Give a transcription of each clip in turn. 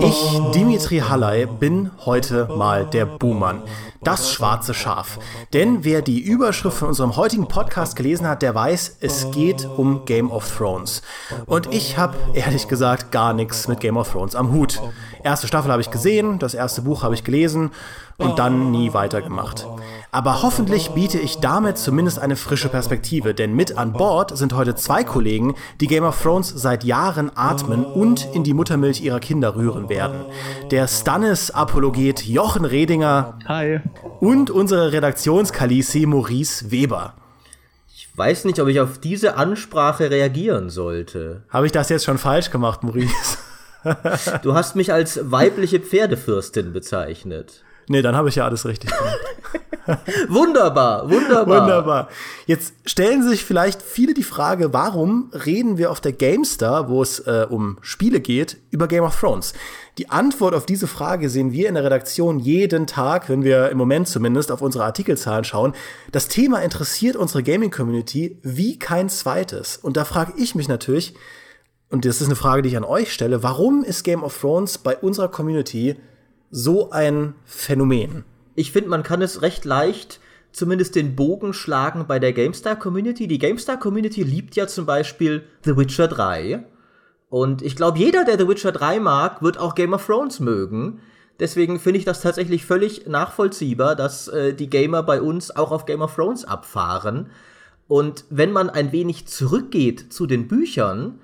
Ich, Dimitri Halley, bin heute mal der Buhmann. Das schwarze Schaf. Denn wer die Überschrift von unserem heutigen Podcast gelesen hat, der weiß, es geht um Game of Thrones. Und ich habe ehrlich gesagt gar nichts mit Game of Thrones am Hut. Erste Staffel habe ich gesehen, das erste Buch habe ich gelesen und dann nie weitergemacht. Aber hoffentlich biete ich damit zumindest eine frische Perspektive, denn mit an Bord sind heute zwei Kollegen, die Game of Thrones seit Jahren atmen und in die Muttermilch ihrer Kinder rühren werden. Der Stannis-Apologet Jochen Redinger. Hi. Und unsere Redaktionskalisi Maurice Weber. Ich weiß nicht, ob ich auf diese Ansprache reagieren sollte. Habe ich das jetzt schon falsch gemacht, Maurice? du hast mich als weibliche Pferdefürstin bezeichnet. Nee, dann habe ich ja alles richtig gemacht. wunderbar, wunderbar. Wunderbar. Jetzt stellen sich vielleicht viele die Frage, warum reden wir auf der GameStar, wo es äh, um Spiele geht, über Game of Thrones? Die Antwort auf diese Frage sehen wir in der Redaktion jeden Tag, wenn wir im Moment zumindest auf unsere Artikelzahlen schauen. Das Thema interessiert unsere Gaming-Community wie kein zweites. Und da frage ich mich natürlich, und das ist eine Frage, die ich an euch stelle, warum ist Game of Thrones bei unserer Community so ein Phänomen? Ich finde, man kann es recht leicht zumindest den Bogen schlagen bei der GameStar Community. Die GameStar Community liebt ja zum Beispiel The Witcher 3. Und ich glaube, jeder, der The Witcher 3 mag, wird auch Game of Thrones mögen. Deswegen finde ich das tatsächlich völlig nachvollziehbar, dass äh, die Gamer bei uns auch auf Game of Thrones abfahren. Und wenn man ein wenig zurückgeht zu den Büchern,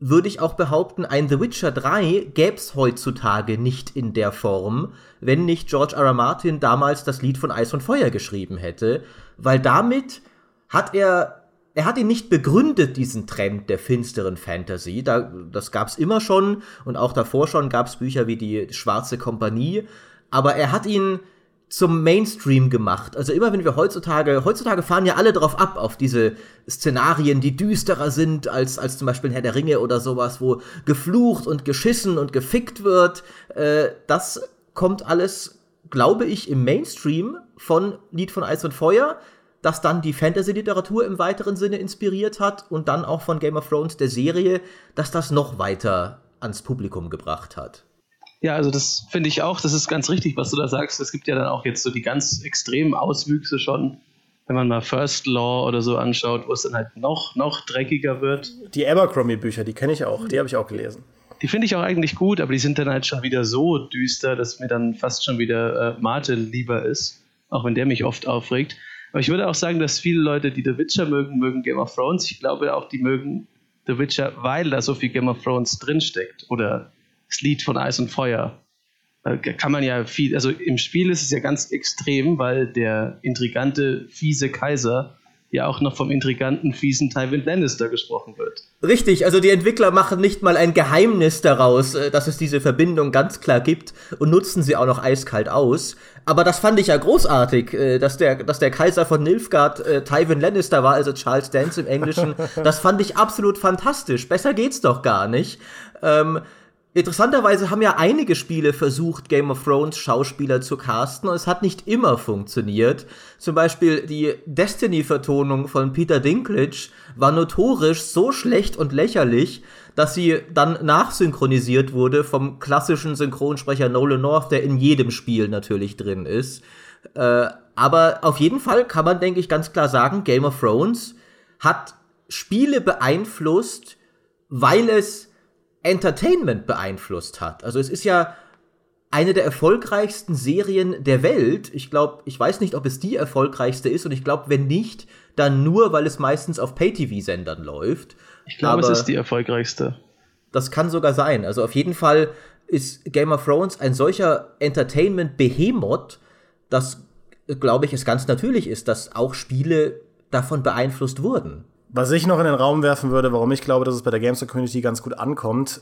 würde ich auch behaupten, ein The Witcher 3 gäbe es heutzutage nicht in der Form, wenn nicht George R. R. Martin damals das Lied von Eis und Feuer geschrieben hätte, weil damit hat er er hat ihn nicht begründet, diesen Trend der finsteren Fantasy. Da, das gab's immer schon und auch davor schon gab's Bücher wie die Schwarze Kompanie. Aber er hat ihn zum Mainstream gemacht. Also immer wenn wir heutzutage, heutzutage fahren ja alle drauf ab, auf diese Szenarien, die düsterer sind als, als zum Beispiel Herr der Ringe oder sowas, wo geflucht und geschissen und gefickt wird. Äh, das kommt alles, glaube ich, im Mainstream von Lied von Eis und Feuer, das dann die Fantasy-Literatur im weiteren Sinne inspiriert hat und dann auch von Game of Thrones der Serie, dass das noch weiter ans Publikum gebracht hat. Ja, also das finde ich auch, das ist ganz richtig, was du da sagst. Es gibt ja dann auch jetzt so die ganz extremen Auswüchse schon, wenn man mal First Law oder so anschaut, wo es dann halt noch, noch dreckiger wird. Die Abercrombie-Bücher, die kenne ich auch, die habe ich auch gelesen. Die finde ich auch eigentlich gut, aber die sind dann halt schon wieder so düster, dass mir dann fast schon wieder äh, Mate lieber ist, auch wenn der mich oft aufregt. Aber ich würde auch sagen, dass viele Leute, die The Witcher mögen, mögen Game of Thrones. Ich glaube auch, die mögen The Witcher, weil da so viel Game of Thrones drinsteckt oder das Lied von Eis und Feuer. Da kann man ja viel, also im Spiel ist es ja ganz extrem, weil der intrigante, fiese Kaiser ja auch noch vom intriganten, fiesen Tywin Lannister gesprochen wird. Richtig, also die Entwickler machen nicht mal ein Geheimnis daraus, äh, dass es diese Verbindung ganz klar gibt und nutzen sie auch noch eiskalt aus. Aber das fand ich ja großartig, äh, dass der, dass der Kaiser von Nilfgaard äh, Tywin Lannister war, also Charles Dance im Englischen. Das fand ich absolut fantastisch. Besser geht's doch gar nicht. Ähm, Interessanterweise haben ja einige Spiele versucht, Game of Thrones Schauspieler zu casten und es hat nicht immer funktioniert. Zum Beispiel die Destiny-Vertonung von Peter Dinklage war notorisch so schlecht und lächerlich, dass sie dann nachsynchronisiert wurde vom klassischen Synchronsprecher Nolan North, der in jedem Spiel natürlich drin ist. Äh, aber auf jeden Fall kann man, denke ich, ganz klar sagen, Game of Thrones hat Spiele beeinflusst, weil es Entertainment beeinflusst hat. Also es ist ja eine der erfolgreichsten Serien der Welt. Ich glaube, ich weiß nicht, ob es die erfolgreichste ist und ich glaube, wenn nicht, dann nur, weil es meistens auf Pay-TV-Sendern läuft. Ich glaube, es ist die erfolgreichste. Das kann sogar sein. Also auf jeden Fall ist Game of Thrones ein solcher Entertainment-Behemoth, dass, glaube ich, es ganz natürlich ist, dass auch Spiele davon beeinflusst wurden. Was ich noch in den Raum werfen würde, warum ich glaube, dass es bei der Gamester Community ganz gut ankommt,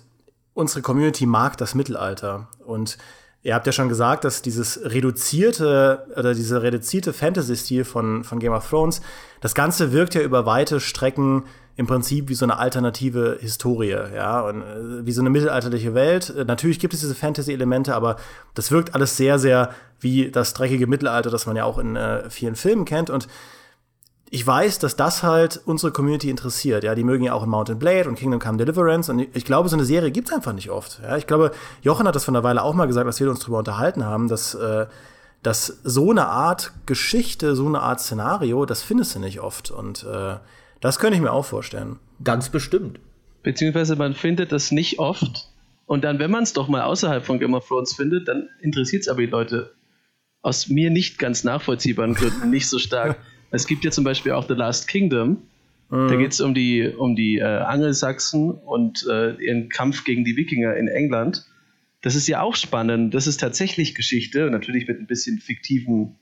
unsere Community mag das Mittelalter. Und ihr habt ja schon gesagt, dass dieses reduzierte oder dieser reduzierte Fantasy-Stil von, von Game of Thrones, das Ganze wirkt ja über weite Strecken im Prinzip wie so eine alternative Historie, ja, und äh, wie so eine mittelalterliche Welt. Natürlich gibt es diese Fantasy-Elemente, aber das wirkt alles sehr, sehr wie das dreckige Mittelalter, das man ja auch in äh, vielen Filmen kennt. Und ich weiß, dass das halt unsere Community interessiert. Ja, die mögen ja auch in Mountain Blade und Kingdom Come Deliverance. Und ich glaube, so eine Serie gibt es einfach nicht oft. Ja, ich glaube, Jochen hat das von einer Weile auch mal gesagt, dass wir uns darüber unterhalten haben, dass, äh, dass so eine Art Geschichte, so eine Art Szenario, das findest du nicht oft. Und äh, das könnte ich mir auch vorstellen. Ganz bestimmt. Beziehungsweise man findet das nicht oft. Und dann, wenn man es doch mal außerhalb von Game of Thrones findet, dann interessiert es aber die Leute aus mir nicht ganz nachvollziehbaren Gründen nicht so stark. Es gibt ja zum Beispiel auch The Last Kingdom. Mhm. Da geht es um die, um die äh, Angelsachsen und äh, ihren Kampf gegen die Wikinger in England. Das ist ja auch spannend. Das ist tatsächlich Geschichte, natürlich mit ein bisschen fiktiven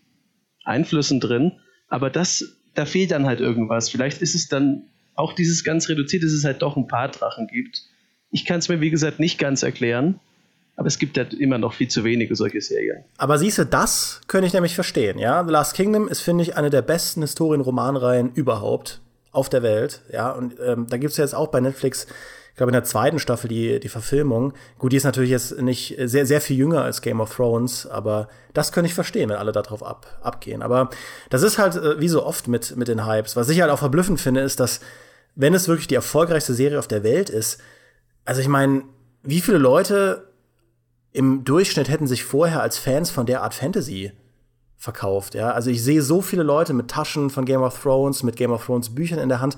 Einflüssen drin. Aber das, da fehlt dann halt irgendwas. Vielleicht ist es dann auch dieses ganz reduziert, dass es halt doch ein paar Drachen gibt. Ich kann es mir, wie gesagt, nicht ganz erklären. Aber es gibt ja immer noch viel zu wenige solche Serien. Aber siehst du, das könnte ich nämlich verstehen, ja. The Last Kingdom ist, finde ich, eine der besten Historien-Romanreihen überhaupt auf der Welt, ja. Und ähm, da gibt es ja jetzt auch bei Netflix, ich glaube, in der zweiten Staffel die, die Verfilmung. Gut, die ist natürlich jetzt nicht sehr, sehr viel jünger als Game of Thrones, aber das könnte ich verstehen, wenn alle darauf ab, abgehen. Aber das ist halt äh, wie so oft mit, mit den Hypes. Was ich halt auch verblüffend finde, ist, dass, wenn es wirklich die erfolgreichste Serie auf der Welt ist, also ich meine, wie viele Leute im Durchschnitt hätten sich vorher als Fans von der Art Fantasy verkauft. Ja? Also ich sehe so viele Leute mit Taschen von Game of Thrones, mit Game of Thrones Büchern in der Hand,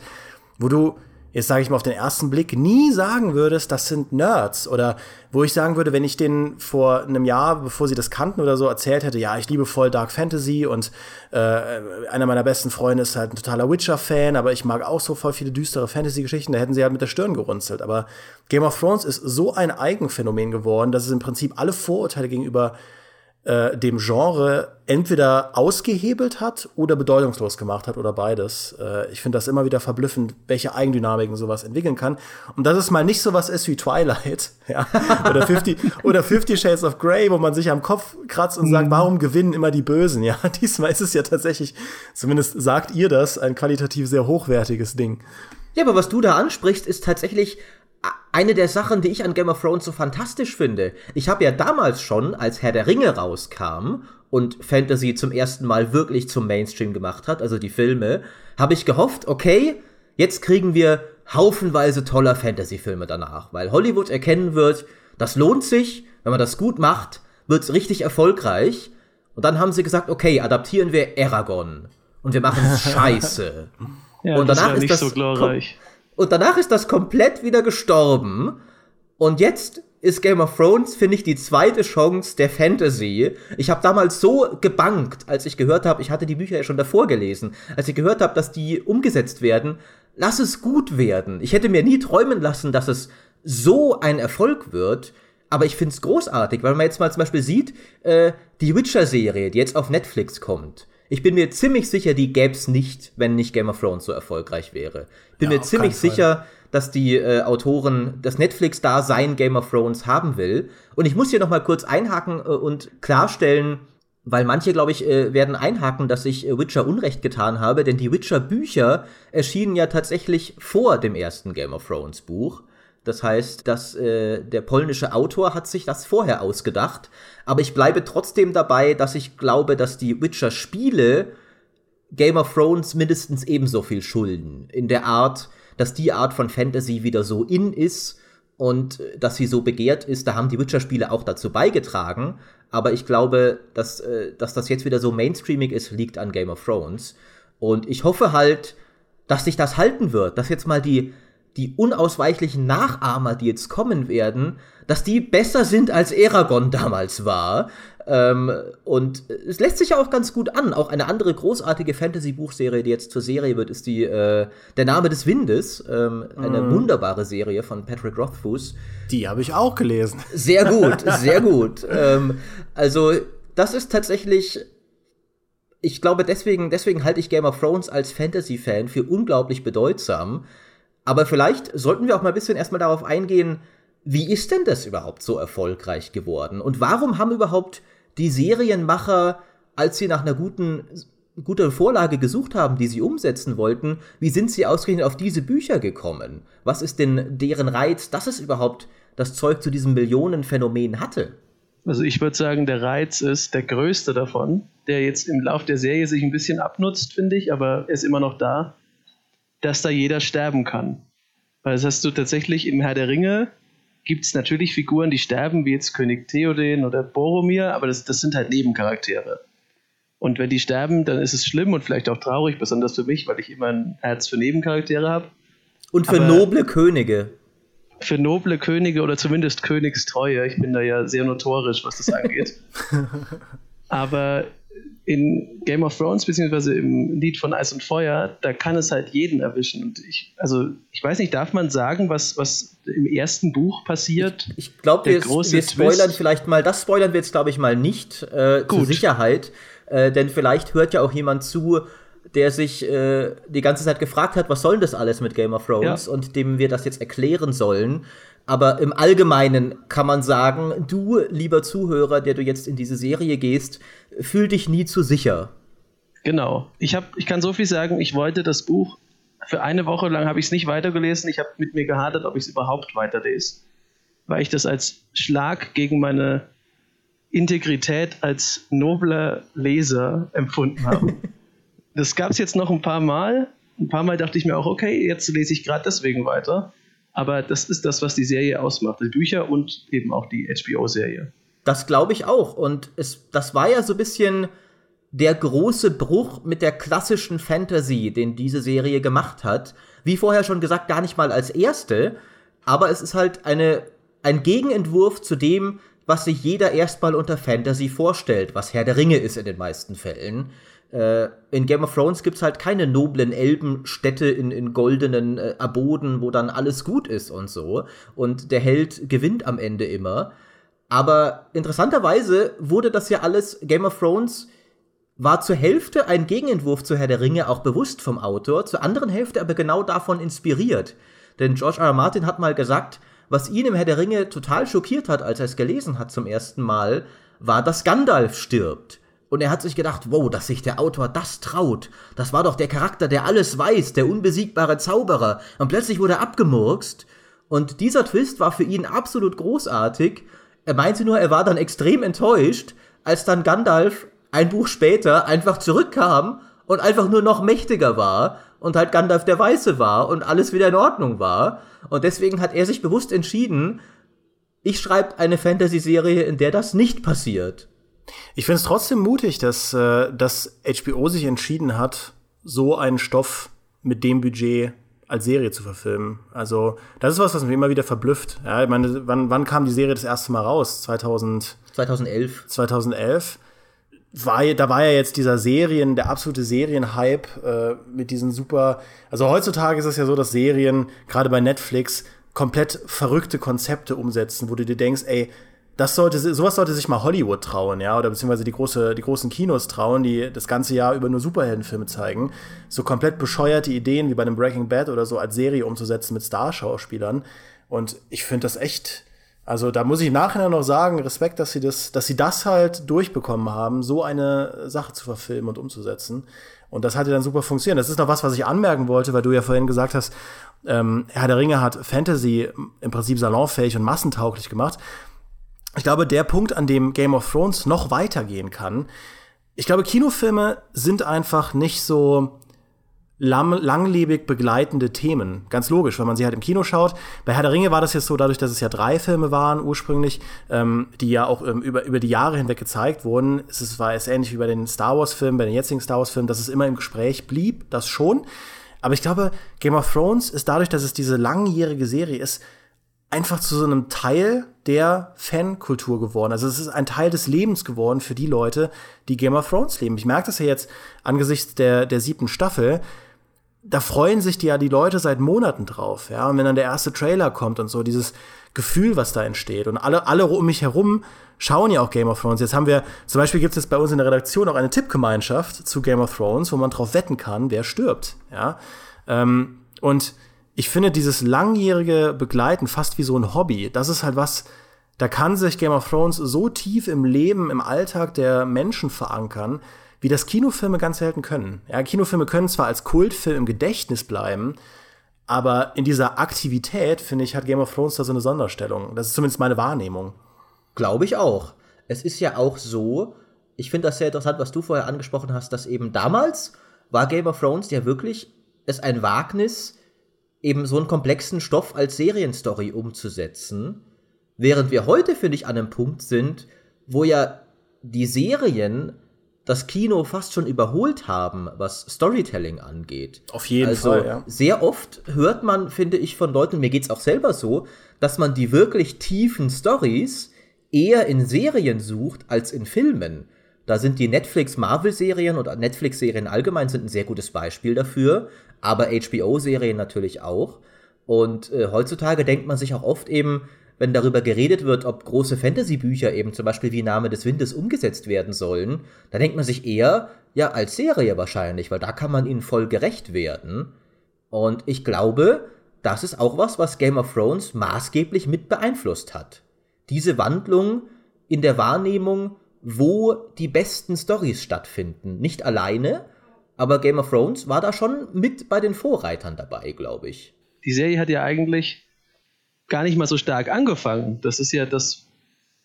wo du jetzt sage ich mal auf den ersten Blick, nie sagen würdest, das sind Nerds. Oder wo ich sagen würde, wenn ich denen vor einem Jahr, bevor sie das kannten oder so, erzählt hätte, ja, ich liebe voll Dark Fantasy und äh, einer meiner besten Freunde ist halt ein totaler Witcher-Fan, aber ich mag auch so voll viele düstere Fantasy-Geschichten, da hätten sie halt mit der Stirn gerunzelt. Aber Game of Thrones ist so ein Eigenphänomen geworden, dass es im Prinzip alle Vorurteile gegenüber äh, dem Genre entweder ausgehebelt hat oder bedeutungslos gemacht hat oder beides. Äh, ich finde das immer wieder verblüffend, welche Eigendynamiken sowas entwickeln kann. Und dass es mal nicht sowas ist wie Twilight, ja, oder 50, oder 50 Shades of Grey, wo man sich am Kopf kratzt und sagt, mhm. warum gewinnen immer die Bösen? Ja, diesmal ist es ja tatsächlich, zumindest sagt ihr das, ein qualitativ sehr hochwertiges Ding. Ja, aber was du da ansprichst, ist tatsächlich eine der Sachen, die ich an Game of Thrones so fantastisch finde. Ich habe ja damals schon, als Herr der Ringe rauskam und Fantasy zum ersten Mal wirklich zum Mainstream gemacht hat, also die Filme, habe ich gehofft, okay, jetzt kriegen wir haufenweise toller Fantasy-Filme danach, weil Hollywood erkennen wird, das lohnt sich, wenn man das gut macht, wird's richtig erfolgreich. Und dann haben sie gesagt, okay, adaptieren wir Aragon und wir machen es scheiße. ja, und danach das ist das so glorreich. Und danach ist das komplett wieder gestorben. Und jetzt ist Game of Thrones, finde ich, die zweite Chance der Fantasy. Ich habe damals so gebankt, als ich gehört habe, ich hatte die Bücher ja schon davor gelesen, als ich gehört habe, dass die umgesetzt werden. Lass es gut werden. Ich hätte mir nie träumen lassen, dass es so ein Erfolg wird. Aber ich finde es großartig, weil man jetzt mal zum Beispiel sieht, äh, die Witcher-Serie, die jetzt auf Netflix kommt. Ich bin mir ziemlich sicher, die gäb's nicht, wenn nicht Game of Thrones so erfolgreich wäre. Bin ja, mir ziemlich sicher, dass die äh, Autoren das Netflix-Dasein Game of Thrones haben will. Und ich muss hier noch mal kurz einhaken äh, und klarstellen, weil manche, glaube ich, äh, werden einhaken, dass ich äh, Witcher Unrecht getan habe, denn die Witcher-Bücher erschienen ja tatsächlich vor dem ersten Game of Thrones Buch. Das heißt, dass äh, der polnische Autor hat sich das vorher ausgedacht. Aber ich bleibe trotzdem dabei, dass ich glaube, dass die Witcher-Spiele Game of Thrones mindestens ebenso viel schulden. In der Art, dass die Art von Fantasy wieder so in ist und äh, dass sie so begehrt ist. Da haben die Witcher-Spiele auch dazu beigetragen. Aber ich glaube, dass, äh, dass das jetzt wieder so mainstreamig ist, liegt an Game of Thrones. Und ich hoffe halt, dass sich das halten wird, dass jetzt mal die die unausweichlichen Nachahmer, die jetzt kommen werden, dass die besser sind als Eragon damals war. Ähm, und es lässt sich ja auch ganz gut an. Auch eine andere großartige Fantasy-Buchserie, die jetzt zur Serie wird, ist die äh, Der Name des Windes. Ähm, eine mm. wunderbare Serie von Patrick Rothfuss. Die habe ich auch gelesen. Sehr gut, sehr gut. ähm, also, das ist tatsächlich ich glaube, deswegen, deswegen halte ich Game of Thrones als Fantasy-Fan für unglaublich bedeutsam, aber vielleicht sollten wir auch mal ein bisschen erstmal darauf eingehen, wie ist denn das überhaupt so erfolgreich geworden? Und warum haben überhaupt die Serienmacher, als sie nach einer guten, guten Vorlage gesucht haben, die sie umsetzen wollten, wie sind sie ausgerechnet auf diese Bücher gekommen? Was ist denn deren Reiz, dass es überhaupt das Zeug zu diesem Millionenphänomen hatte? Also ich würde sagen, der Reiz ist der größte davon, der jetzt im Lauf der Serie sich ein bisschen abnutzt, finde ich, aber er ist immer noch da, dass da jeder sterben kann. Weil das hast du tatsächlich im Herr der Ringe, gibt es natürlich Figuren, die sterben, wie jetzt König Theoden oder Boromir, aber das, das sind halt Nebencharaktere. Und wenn die sterben, dann ist es schlimm und vielleicht auch traurig, besonders für mich, weil ich immer ein Herz für Nebencharaktere habe. Und für aber noble Könige. Für noble Könige oder zumindest Königstreue. Ich bin da ja sehr notorisch, was das angeht. aber in Game of Thrones, beziehungsweise im Lied von Eis und Feuer, da kann es halt jeden erwischen. Und ich, also, ich weiß nicht, darf man sagen, was, was im ersten Buch passiert? Ich, ich glaube, wir, wir spoilern Twist? vielleicht mal, das spoilern wir jetzt, glaube ich, mal nicht, äh, zur Sicherheit. Äh, denn vielleicht hört ja auch jemand zu, der sich äh, die ganze Zeit gefragt hat, was soll denn das alles mit Game of Thrones ja. und dem wir das jetzt erklären sollen. Aber im Allgemeinen kann man sagen, du, lieber Zuhörer, der du jetzt in diese Serie gehst, fühl dich nie zu sicher. Genau. Ich, hab, ich kann so viel sagen, ich wollte das Buch, für eine Woche lang habe ich es nicht weitergelesen. Ich habe mit mir gehadert, ob ich es überhaupt weiterlese. Weil ich das als Schlag gegen meine Integrität als nobler Leser empfunden habe. das gab es jetzt noch ein paar Mal. Ein paar Mal dachte ich mir auch, okay, jetzt lese ich gerade deswegen weiter. Aber das ist das, was die Serie ausmacht. Die Bücher und eben auch die HBO-Serie. Das glaube ich auch. Und es, das war ja so ein bisschen der große Bruch mit der klassischen Fantasy, den diese Serie gemacht hat. Wie vorher schon gesagt, gar nicht mal als erste. Aber es ist halt eine, ein Gegenentwurf zu dem, was sich jeder erstmal unter Fantasy vorstellt, was Herr der Ringe ist in den meisten Fällen. Äh, in Game of Thrones gibt es halt keine noblen Elbenstädte in, in goldenen äh, Aboden, wo dann alles gut ist und so. Und der Held gewinnt am Ende immer. Aber interessanterweise wurde das ja alles, Game of Thrones war zur Hälfte ein Gegenentwurf zu Herr der Ringe auch bewusst vom Autor, zur anderen Hälfte aber genau davon inspiriert. Denn George R. R. Martin hat mal gesagt, was ihn im Herr der Ringe total schockiert hat, als er es gelesen hat zum ersten Mal, war, dass Gandalf stirbt. Und er hat sich gedacht, wow, dass sich der Autor das traut. Das war doch der Charakter, der alles weiß, der unbesiegbare Zauberer. Und plötzlich wurde er abgemurkst. Und dieser Twist war für ihn absolut großartig. Er meinte nur, er war dann extrem enttäuscht, als dann Gandalf ein Buch später einfach zurückkam und einfach nur noch mächtiger war und halt Gandalf der Weiße war und alles wieder in Ordnung war. Und deswegen hat er sich bewusst entschieden, ich schreibe eine Fantasy-Serie, in der das nicht passiert. Ich finde es trotzdem mutig, dass, äh, dass HBO sich entschieden hat, so einen Stoff mit dem Budget als Serie zu verfilmen. Also, das ist was, was mich immer wieder verblüfft. Ja, ich meine, wann, wann kam die Serie das erste Mal raus? 2000, 2011. 2011. War, da war ja jetzt dieser Serien, der absolute Serienhype äh, mit diesen super. Also heutzutage ist es ja so, dass Serien, gerade bei Netflix, komplett verrückte Konzepte umsetzen, wo du dir denkst, ey, das sollte, sowas sollte sich mal Hollywood trauen, ja, oder beziehungsweise die, große, die großen Kinos trauen, die das ganze Jahr über nur Superheldenfilme zeigen. So komplett bescheuerte Ideen wie bei einem Breaking Bad oder so als Serie umzusetzen mit Starschauspielern. Und ich finde das echt, also da muss ich im Nachhinein noch sagen, Respekt, dass sie das, dass sie das halt durchbekommen haben, so eine Sache zu verfilmen und umzusetzen. Und das hat ja dann super funktioniert. Das ist noch was, was ich anmerken wollte, weil du ja vorhin gesagt hast, ähm, Herr der Ringe hat Fantasy im Prinzip salonfähig und massentauglich gemacht ich glaube, der Punkt, an dem Game of Thrones noch weitergehen kann, ich glaube, Kinofilme sind einfach nicht so langlebig begleitende Themen. Ganz logisch, wenn man sie halt im Kino schaut. Bei Herr der Ringe war das jetzt so, dadurch, dass es ja drei Filme waren ursprünglich, ähm, die ja auch ähm, über, über die Jahre hinweg gezeigt wurden. Es ist, war es ähnlich wie bei den Star Wars-Filmen, bei den jetzigen Star Wars-Filmen, dass es immer im Gespräch blieb, das schon. Aber ich glaube, Game of Thrones ist dadurch, dass es diese langjährige Serie ist, einfach zu so einem Teil der Fankultur geworden. Also es ist ein Teil des Lebens geworden für die Leute, die Game of Thrones leben. Ich merke das ja jetzt angesichts der, der siebten Staffel. Da freuen sich die ja die Leute seit Monaten drauf, ja. Und wenn dann der erste Trailer kommt und so, dieses Gefühl, was da entsteht. Und alle, alle um mich herum schauen ja auch Game of Thrones. Jetzt haben wir, zum Beispiel gibt es jetzt bei uns in der Redaktion auch eine Tippgemeinschaft zu Game of Thrones, wo man drauf wetten kann, wer stirbt, ja. Ähm, und ich finde dieses langjährige Begleiten fast wie so ein Hobby. Das ist halt was, da kann sich Game of Thrones so tief im Leben, im Alltag der Menschen verankern, wie das Kinofilme ganz selten können. Ja, Kinofilme können zwar als Kultfilm im Gedächtnis bleiben, aber in dieser Aktivität, finde ich, hat Game of Thrones da so eine Sonderstellung. Das ist zumindest meine Wahrnehmung. Glaube ich auch. es ist ja auch so, ich finde das sehr interessant, was du vorher angesprochen hast, dass eben damals war Game of Thrones ja wirklich es ein Wagnis, eben so einen komplexen Stoff als Serienstory umzusetzen. Während wir heute, finde ich, an einem Punkt sind, wo ja die Serien das Kino fast schon überholt haben, was Storytelling angeht. Auf jeden also, Fall, ja. Sehr oft hört man, finde ich, von Leuten, mir geht's auch selber so, dass man die wirklich tiefen Stories eher in Serien sucht als in Filmen. Da sind die Netflix-Marvel-Serien und Netflix-Serien allgemein sind ein sehr gutes Beispiel dafür, aber HBO-Serien natürlich auch. Und äh, heutzutage denkt man sich auch oft eben, wenn darüber geredet wird, ob große Fantasy-Bücher eben zum Beispiel wie Name des Windes umgesetzt werden sollen, da denkt man sich eher, ja, als Serie wahrscheinlich, weil da kann man ihnen voll gerecht werden. Und ich glaube, das ist auch was, was Game of Thrones maßgeblich mit beeinflusst hat. Diese Wandlung in der Wahrnehmung, wo die besten Stories stattfinden. Nicht alleine, aber Game of Thrones war da schon mit bei den Vorreitern dabei, glaube ich. Die Serie hat ja eigentlich gar nicht mal so stark angefangen. Das ist ja das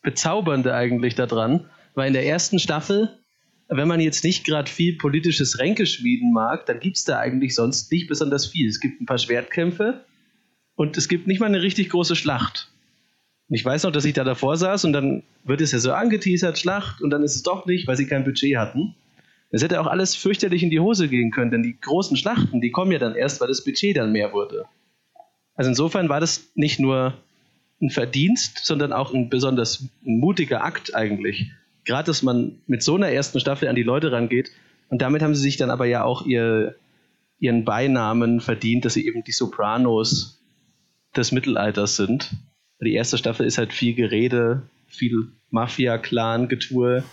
Bezaubernde eigentlich daran, weil in der ersten Staffel, wenn man jetzt nicht gerade viel politisches Ränkeschmieden mag, dann gibt es da eigentlich sonst nicht besonders viel. Es gibt ein paar Schwertkämpfe und es gibt nicht mal eine richtig große Schlacht. Und ich weiß noch, dass ich da davor saß und dann wird es ja so angeteasert, Schlacht, und dann ist es doch nicht, weil sie kein Budget hatten. Es hätte auch alles fürchterlich in die Hose gehen können, denn die großen Schlachten, die kommen ja dann erst, weil das Budget dann mehr wurde. Also insofern war das nicht nur ein Verdienst, sondern auch ein besonders mutiger Akt eigentlich. Gerade, dass man mit so einer ersten Staffel an die Leute rangeht. Und damit haben sie sich dann aber ja auch ihr, ihren Beinamen verdient, dass sie eben die Sopranos des Mittelalters sind. Die erste Staffel ist halt viel Gerede, viel Mafia-Clan-Getue.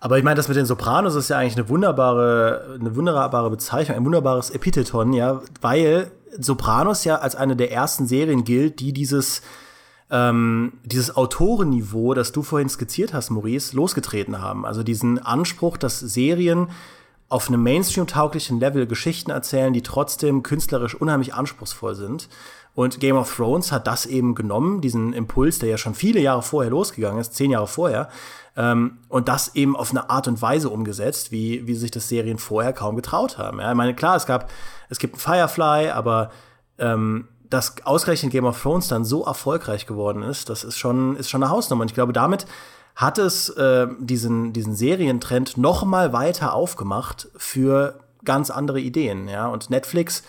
Aber ich meine, das mit den Sopranos ist ja eigentlich eine wunderbare, eine wunderbare Bezeichnung, ein wunderbares Epitheton, ja, weil Sopranos ja als eine der ersten Serien gilt, die dieses ähm, dieses Autorenniveau, das du vorhin skizziert hast, Maurice, losgetreten haben. Also diesen Anspruch, dass Serien auf einem Mainstream-tauglichen Level Geschichten erzählen, die trotzdem künstlerisch unheimlich anspruchsvoll sind. Und Game of Thrones hat das eben genommen, diesen Impuls, der ja schon viele Jahre vorher losgegangen ist, zehn Jahre vorher, ähm, und das eben auf eine Art und Weise umgesetzt, wie, wie sich das Serien vorher kaum getraut haben. Ja, ich meine, klar, es gab, es gibt Firefly, aber ähm, dass ausgerechnet Game of Thrones dann so erfolgreich geworden ist, das ist schon, ist schon eine Hausnummer. Und ich glaube, damit hat es äh, diesen, diesen Serientrend noch mal weiter aufgemacht für ganz andere Ideen. Ja? Und Netflix,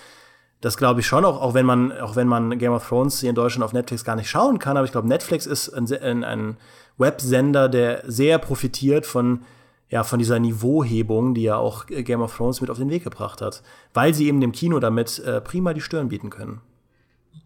das glaube ich schon, auch, auch, wenn man, auch wenn man Game of Thrones hier in Deutschland auf Netflix gar nicht schauen kann, aber ich glaube, Netflix ist ein, ein, ein Websender, der sehr profitiert von ja, von dieser Niveauhebung, die ja auch Game of Thrones mit auf den Weg gebracht hat, weil sie eben dem Kino damit äh, prima die Stirn bieten können.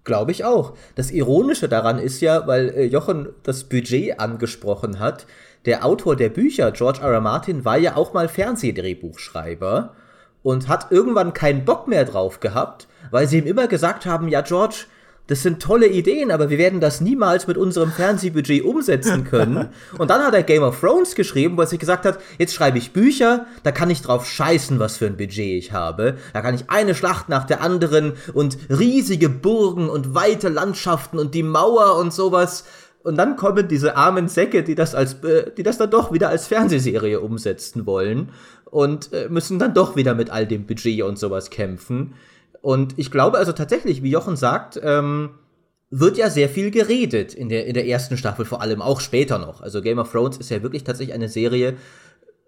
Glaube ich auch. Das Ironische daran ist ja, weil äh, Jochen das Budget angesprochen hat, der Autor der Bücher, George R. R. Martin, war ja auch mal Fernsehdrehbuchschreiber und hat irgendwann keinen Bock mehr drauf gehabt, weil sie ihm immer gesagt haben, ja George, das sind tolle Ideen, aber wir werden das niemals mit unserem Fernsehbudget umsetzen können. Und dann hat er Game of Thrones geschrieben, wo er sich gesagt hat, jetzt schreibe ich Bücher, da kann ich drauf scheißen, was für ein Budget ich habe. Da kann ich eine Schlacht nach der anderen und riesige Burgen und weite Landschaften und die Mauer und sowas. Und dann kommen diese armen Säcke, die das als, äh, die das dann doch wieder als Fernsehserie umsetzen wollen und äh, müssen dann doch wieder mit all dem Budget und sowas kämpfen. Und ich glaube also tatsächlich, wie Jochen sagt, ähm, wird ja sehr viel geredet in der, in der ersten Staffel, vor allem auch später noch. Also Game of Thrones ist ja wirklich tatsächlich eine Serie,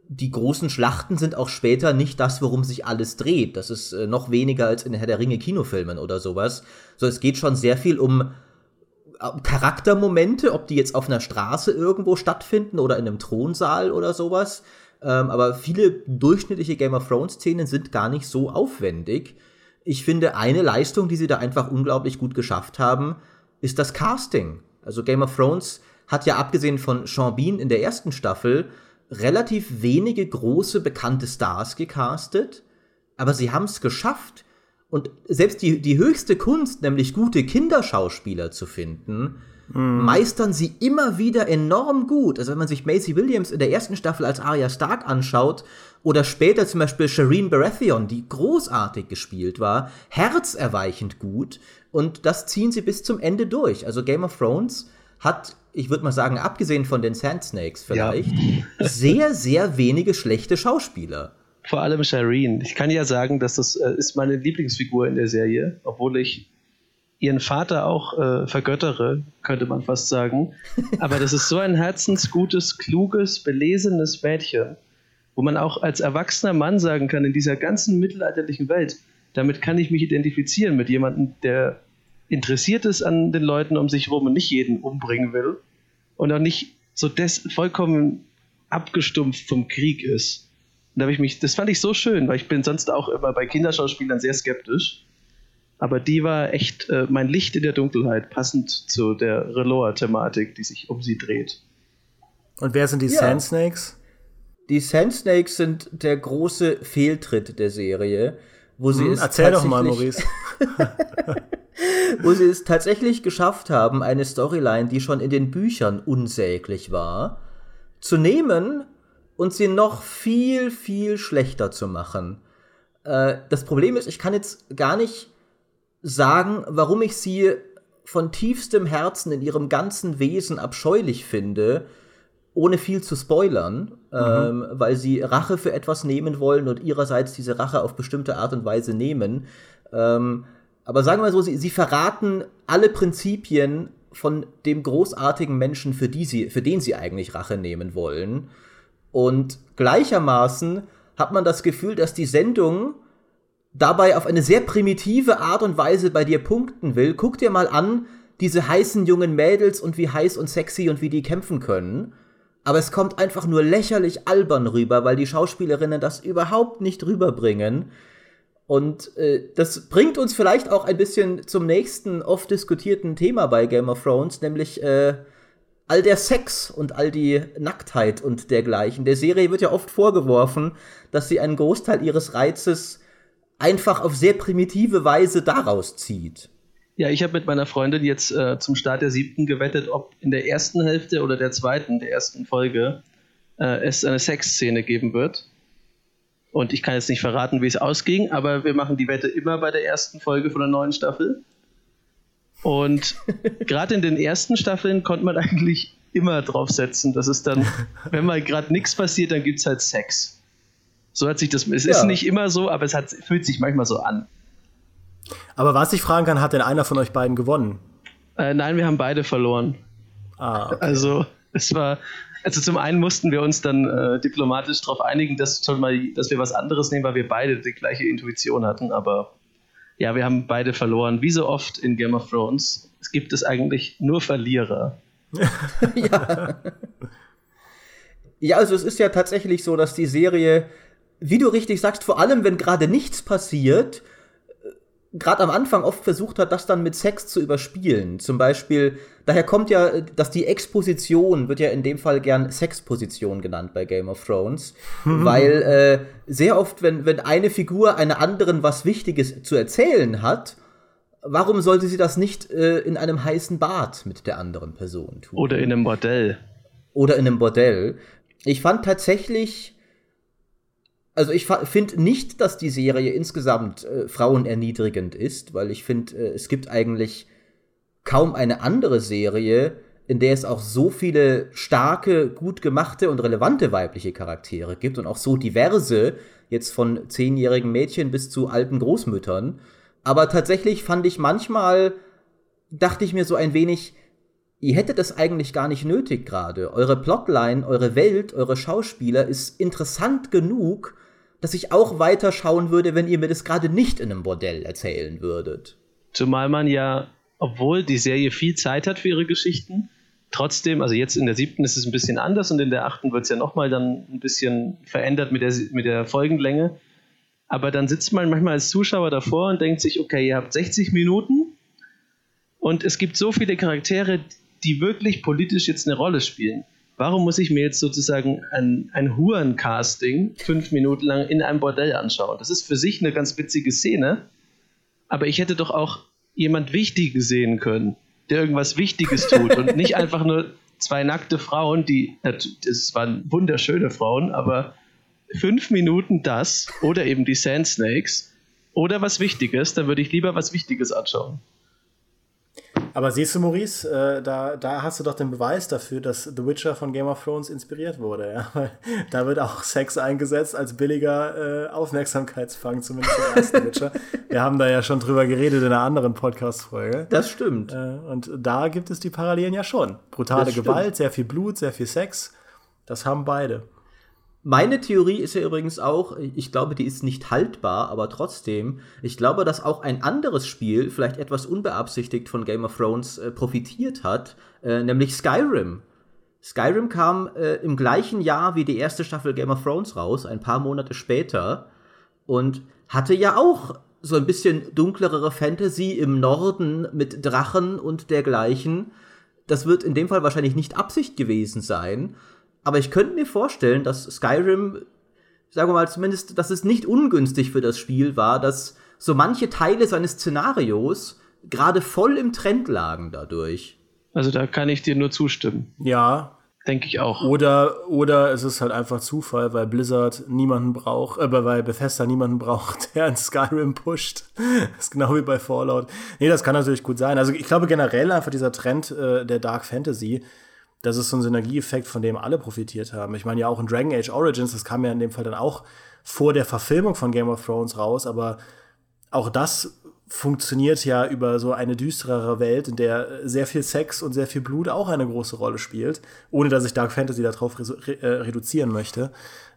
die großen Schlachten sind auch später nicht das, worum sich alles dreht. Das ist äh, noch weniger als in Herr der Ringe Kinofilmen oder sowas. So, es geht schon sehr viel um äh, Charaktermomente, ob die jetzt auf einer Straße irgendwo stattfinden oder in einem Thronsaal oder sowas. Ähm, aber viele durchschnittliche Game of Thrones Szenen sind gar nicht so aufwendig ich finde, eine Leistung, die sie da einfach unglaublich gut geschafft haben, ist das Casting. Also Game of Thrones hat ja abgesehen von Sean Bean in der ersten Staffel relativ wenige große bekannte Stars gecastet, aber sie haben es geschafft. Und selbst die, die höchste Kunst, nämlich gute Kinderschauspieler zu finden, mm. meistern sie immer wieder enorm gut. Also wenn man sich Macy Williams in der ersten Staffel als Arya Stark anschaut oder später zum Beispiel Shireen Baratheon, die großartig gespielt war, herzerweichend gut und das ziehen sie bis zum Ende durch. Also Game of Thrones hat ich würde mal sagen, abgesehen von den Sand Snakes vielleicht, ja. sehr, sehr wenige schlechte Schauspieler. Vor allem Shireen. Ich kann ja sagen, dass das äh, ist meine Lieblingsfigur in der Serie, obwohl ich ihren Vater auch äh, vergöttere, könnte man fast sagen. Aber das ist so ein herzensgutes, kluges, belesenes Mädchen, wo man auch als erwachsener Mann sagen kann, in dieser ganzen mittelalterlichen Welt, damit kann ich mich identifizieren mit jemandem, der interessiert ist an den Leuten um sich herum und nicht jeden umbringen will und auch nicht so des vollkommen abgestumpft vom Krieg ist. Und da habe ich mich, das fand ich so schön, weil ich bin sonst auch immer bei Kinderschauspielern sehr skeptisch. Aber die war echt äh, mein Licht in der Dunkelheit, passend zu der Reloa-Thematik, die sich um sie dreht. Und wer sind die ja. Sand Snakes? Die Sand Snakes sind der große Fehltritt der Serie, wo sie hm, es Erzähl doch mal, Maurice. wo sie es tatsächlich geschafft haben, eine Storyline, die schon in den Büchern unsäglich war, zu nehmen und sie noch viel, viel schlechter zu machen. Äh, das Problem ist, ich kann jetzt gar nicht sagen, warum ich sie von tiefstem Herzen in ihrem ganzen Wesen abscheulich finde, ohne viel zu spoilern, mhm. ähm, weil sie Rache für etwas nehmen wollen und ihrerseits diese Rache auf bestimmte Art und Weise nehmen. Ähm, aber sagen wir mal so, sie, sie verraten alle Prinzipien von dem großartigen Menschen, für, die sie, für den sie eigentlich Rache nehmen wollen. Und gleichermaßen hat man das Gefühl, dass die Sendung dabei auf eine sehr primitive Art und Weise bei dir punkten will. Guck dir mal an, diese heißen jungen Mädels und wie heiß und sexy und wie die kämpfen können. Aber es kommt einfach nur lächerlich albern rüber, weil die Schauspielerinnen das überhaupt nicht rüberbringen. Und äh, das bringt uns vielleicht auch ein bisschen zum nächsten oft diskutierten Thema bei Game of Thrones, nämlich äh, all der Sex und all die Nacktheit und dergleichen. Der Serie wird ja oft vorgeworfen, dass sie einen Großteil ihres Reizes einfach auf sehr primitive Weise daraus zieht. Ja, ich habe mit meiner Freundin jetzt äh, zum Start der siebten gewettet, ob in der ersten Hälfte oder der zweiten, der ersten Folge, äh, es eine Sexszene geben wird. Und ich kann jetzt nicht verraten, wie es ausging, aber wir machen die Wette immer bei der ersten Folge von der neuen Staffel. Und gerade in den ersten Staffeln konnte man eigentlich immer draufsetzen, dass es dann, wenn mal gerade nichts passiert, dann gibt es halt Sex. So hat sich das. Es ja. ist nicht immer so, aber es hat, fühlt sich manchmal so an. Aber was ich fragen kann, hat denn einer von euch beiden gewonnen? Äh, nein, wir haben beide verloren. Ah, okay. Also, es war. Also zum einen mussten wir uns dann äh, diplomatisch darauf einigen, dass, schon mal, dass wir was anderes nehmen, weil wir beide die gleiche Intuition hatten. Aber ja, wir haben beide verloren. Wie so oft in Game of Thrones. Es gibt es eigentlich nur Verlierer. ja. ja, also es ist ja tatsächlich so, dass die Serie wie du richtig sagst, vor allem wenn gerade nichts passiert, äh, gerade am Anfang oft versucht hat, das dann mit Sex zu überspielen. Zum Beispiel, daher kommt ja, dass die Exposition wird ja in dem Fall gern Sexposition genannt bei Game of Thrones, weil äh, sehr oft, wenn, wenn eine Figur einer anderen was Wichtiges zu erzählen hat, warum sollte sie das nicht äh, in einem heißen Bad mit der anderen Person tun? Oder in einem Bordell. Oder in einem Bordell. Ich fand tatsächlich also ich finde nicht, dass die Serie insgesamt äh, frauenerniedrigend ist, weil ich finde, äh, es gibt eigentlich kaum eine andere Serie, in der es auch so viele starke, gut gemachte und relevante weibliche Charaktere gibt und auch so diverse, jetzt von zehnjährigen Mädchen bis zu alten Großmüttern. Aber tatsächlich fand ich manchmal, dachte ich mir so ein wenig, ihr hättet das eigentlich gar nicht nötig gerade. Eure Plotline, eure Welt, eure Schauspieler ist interessant genug, dass ich auch weiter schauen würde, wenn ihr mir das gerade nicht in einem Bordell erzählen würdet. Zumal man ja, obwohl die Serie viel Zeit hat für ihre Geschichten, trotzdem, also jetzt in der siebten ist es ein bisschen anders und in der achten wird es ja nochmal dann ein bisschen verändert mit der, mit der Folgenlänge. Aber dann sitzt man manchmal als Zuschauer davor und denkt sich, okay, ihr habt 60 Minuten und es gibt so viele Charaktere, die wirklich politisch jetzt eine Rolle spielen warum muss ich mir jetzt sozusagen ein, ein Huren-Casting fünf Minuten lang in einem Bordell anschauen? Das ist für sich eine ganz witzige Szene, aber ich hätte doch auch jemand Wichtiges sehen können, der irgendwas Wichtiges tut und nicht einfach nur zwei nackte Frauen, die, das waren wunderschöne Frauen, aber fünf Minuten das oder eben die Sand Snakes oder was Wichtiges, dann würde ich lieber was Wichtiges anschauen. Aber siehst du, Maurice, äh, da, da hast du doch den Beweis dafür, dass The Witcher von Game of Thrones inspiriert wurde. Ja? da wird auch Sex eingesetzt als billiger äh, Aufmerksamkeitsfang, zumindest im ersten Witcher. Wir haben da ja schon drüber geredet in einer anderen Podcast-Folge. Das stimmt. Äh, und da gibt es die Parallelen ja schon. Brutale Gewalt, sehr viel Blut, sehr viel Sex. Das haben beide. Meine Theorie ist ja übrigens auch, ich glaube, die ist nicht haltbar, aber trotzdem, ich glaube, dass auch ein anderes Spiel, vielleicht etwas unbeabsichtigt von Game of Thrones, äh, profitiert hat, äh, nämlich Skyrim. Skyrim kam äh, im gleichen Jahr wie die erste Staffel Game of Thrones raus, ein paar Monate später, und hatte ja auch so ein bisschen dunklere Fantasy im Norden mit Drachen und dergleichen. Das wird in dem Fall wahrscheinlich nicht Absicht gewesen sein, aber ich könnte mir vorstellen, dass Skyrim, sagen wir mal zumindest, dass es nicht ungünstig für das Spiel war, dass so manche Teile seines Szenarios gerade voll im Trend lagen dadurch. Also da kann ich dir nur zustimmen. Ja. Denke ich auch. Oder, oder es ist halt einfach Zufall, weil Blizzard niemanden braucht, äh, weil Bethesda niemanden braucht, der in Skyrim pusht. Das ist genau wie bei Fallout. Nee, das kann natürlich gut sein. Also ich glaube generell einfach dieser Trend äh, der Dark Fantasy, das ist so ein Synergieeffekt, von dem alle profitiert haben. Ich meine ja auch in Dragon Age Origins, das kam ja in dem Fall dann auch vor der Verfilmung von Game of Thrones raus, aber auch das funktioniert ja über so eine düsterere Welt, in der sehr viel Sex und sehr viel Blut auch eine große Rolle spielt, ohne dass ich Dark Fantasy darauf re äh, reduzieren möchte.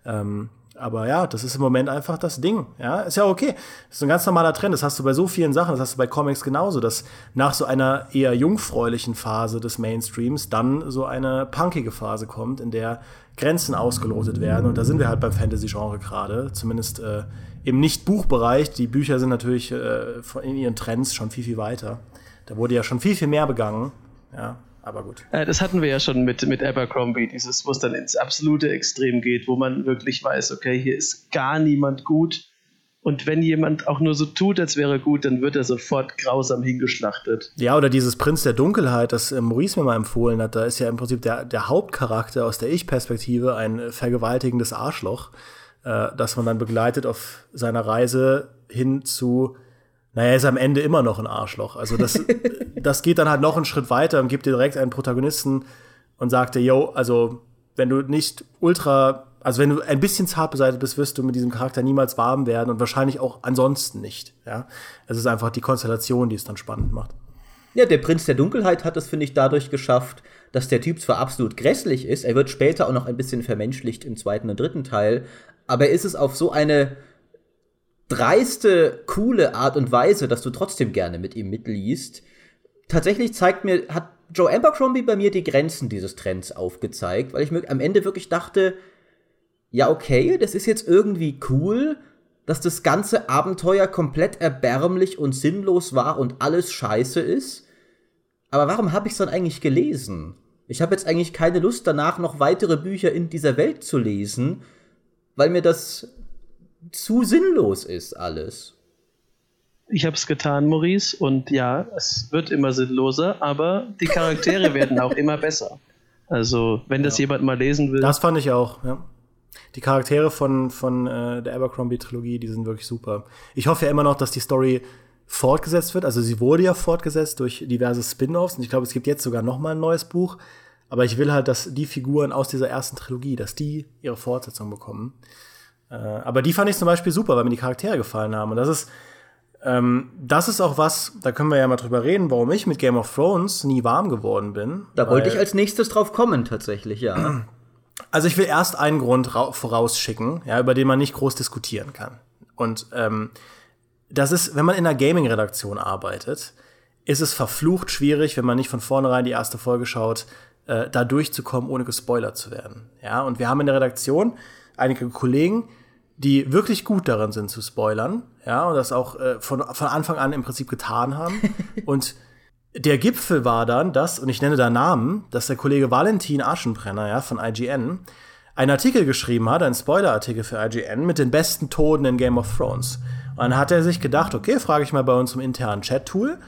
Ähm, aber ja, das ist im Moment einfach das Ding. Ja, ist ja okay. Das ist ein ganz normaler Trend. Das hast du bei so vielen Sachen. Das hast du bei Comics genauso, dass nach so einer eher jungfräulichen Phase des Mainstreams dann so eine punkige Phase kommt, in der Grenzen ausgelotet werden. Und da sind wir halt beim Fantasy-Genre gerade. Zumindest äh, im Nicht-Buchbereich. Die Bücher sind natürlich äh, in ihren Trends schon viel, viel weiter. Da wurde ja schon viel, viel mehr begangen. Ja, aber gut. Äh, das hatten wir ja schon mit, mit Abercrombie, dieses, wo es dann ins absolute Extrem geht, wo man wirklich weiß, okay, hier ist gar niemand gut. Und wenn jemand auch nur so tut, als wäre er gut, dann wird er sofort grausam hingeschlachtet. Ja, oder dieses Prinz der Dunkelheit, das äh, Maurice mir mal empfohlen hat, da ist ja im Prinzip der, der Hauptcharakter aus der Ich-Perspektive ein vergewaltigendes Arschloch, äh, das man dann begleitet auf seiner Reise hin zu naja, er ist am Ende immer noch ein Arschloch. Also das, das geht dann halt noch einen Schritt weiter und gibt dir direkt einen Protagonisten und sagt dir, yo, also wenn du nicht ultra, also wenn du ein bisschen zart beseitigt bist, wirst du mit diesem Charakter niemals warm werden und wahrscheinlich auch ansonsten nicht. Ja, es ist einfach die Konstellation, die es dann spannend macht. Ja, der Prinz der Dunkelheit hat es, finde ich, dadurch geschafft, dass der Typ zwar absolut grässlich ist, er wird später auch noch ein bisschen vermenschlicht im zweiten und dritten Teil, aber er ist es auf so eine dreiste, coole Art und Weise, dass du trotzdem gerne mit ihm mitliest. Tatsächlich zeigt mir, hat Joe Abercrombie bei mir die Grenzen dieses Trends aufgezeigt, weil ich mir am Ende wirklich dachte, ja, okay, das ist jetzt irgendwie cool, dass das ganze Abenteuer komplett erbärmlich und sinnlos war und alles scheiße ist. Aber warum habe ich es dann eigentlich gelesen? Ich habe jetzt eigentlich keine Lust danach noch weitere Bücher in dieser Welt zu lesen, weil mir das zu sinnlos ist alles. Ich habe es getan, Maurice, und ja, es wird immer sinnloser, aber die Charaktere werden auch immer besser. Also, wenn das ja. jemand mal lesen will. Das fand ich auch, ja. Die Charaktere von, von äh, der Abercrombie-Trilogie, die sind wirklich super. Ich hoffe ja immer noch, dass die Story fortgesetzt wird. Also sie wurde ja fortgesetzt durch diverse Spin-offs und ich glaube, es gibt jetzt sogar noch mal ein neues Buch. Aber ich will halt, dass die Figuren aus dieser ersten Trilogie, dass die ihre Fortsetzung bekommen. Äh, aber die fand ich zum Beispiel super, weil mir die Charaktere gefallen haben. Und das ist, ähm, das ist auch was, da können wir ja mal drüber reden, warum ich mit Game of Thrones nie warm geworden bin. Da wollte ich als nächstes drauf kommen, tatsächlich, ja. Also ich will erst einen Grund vorausschicken, ja, über den man nicht groß diskutieren kann. Und ähm, das ist, wenn man in einer Gaming-Redaktion arbeitet, ist es verflucht schwierig, wenn man nicht von vornherein die erste Folge schaut, äh, da durchzukommen, ohne gespoilert zu werden. Ja, und wir haben in der Redaktion einige Kollegen, die wirklich gut darin sind zu spoilern, ja, und das auch äh, von, von Anfang an im Prinzip getan haben. und der Gipfel war dann, dass, und ich nenne da Namen, dass der Kollege Valentin Aschenbrenner, ja, von IGN, einen Artikel geschrieben hat, einen Spoiler-Artikel für IGN mit den besten Toten in Game of Thrones. Und dann hat er sich gedacht, okay, frage ich mal bei uns im internen Chat-Tool,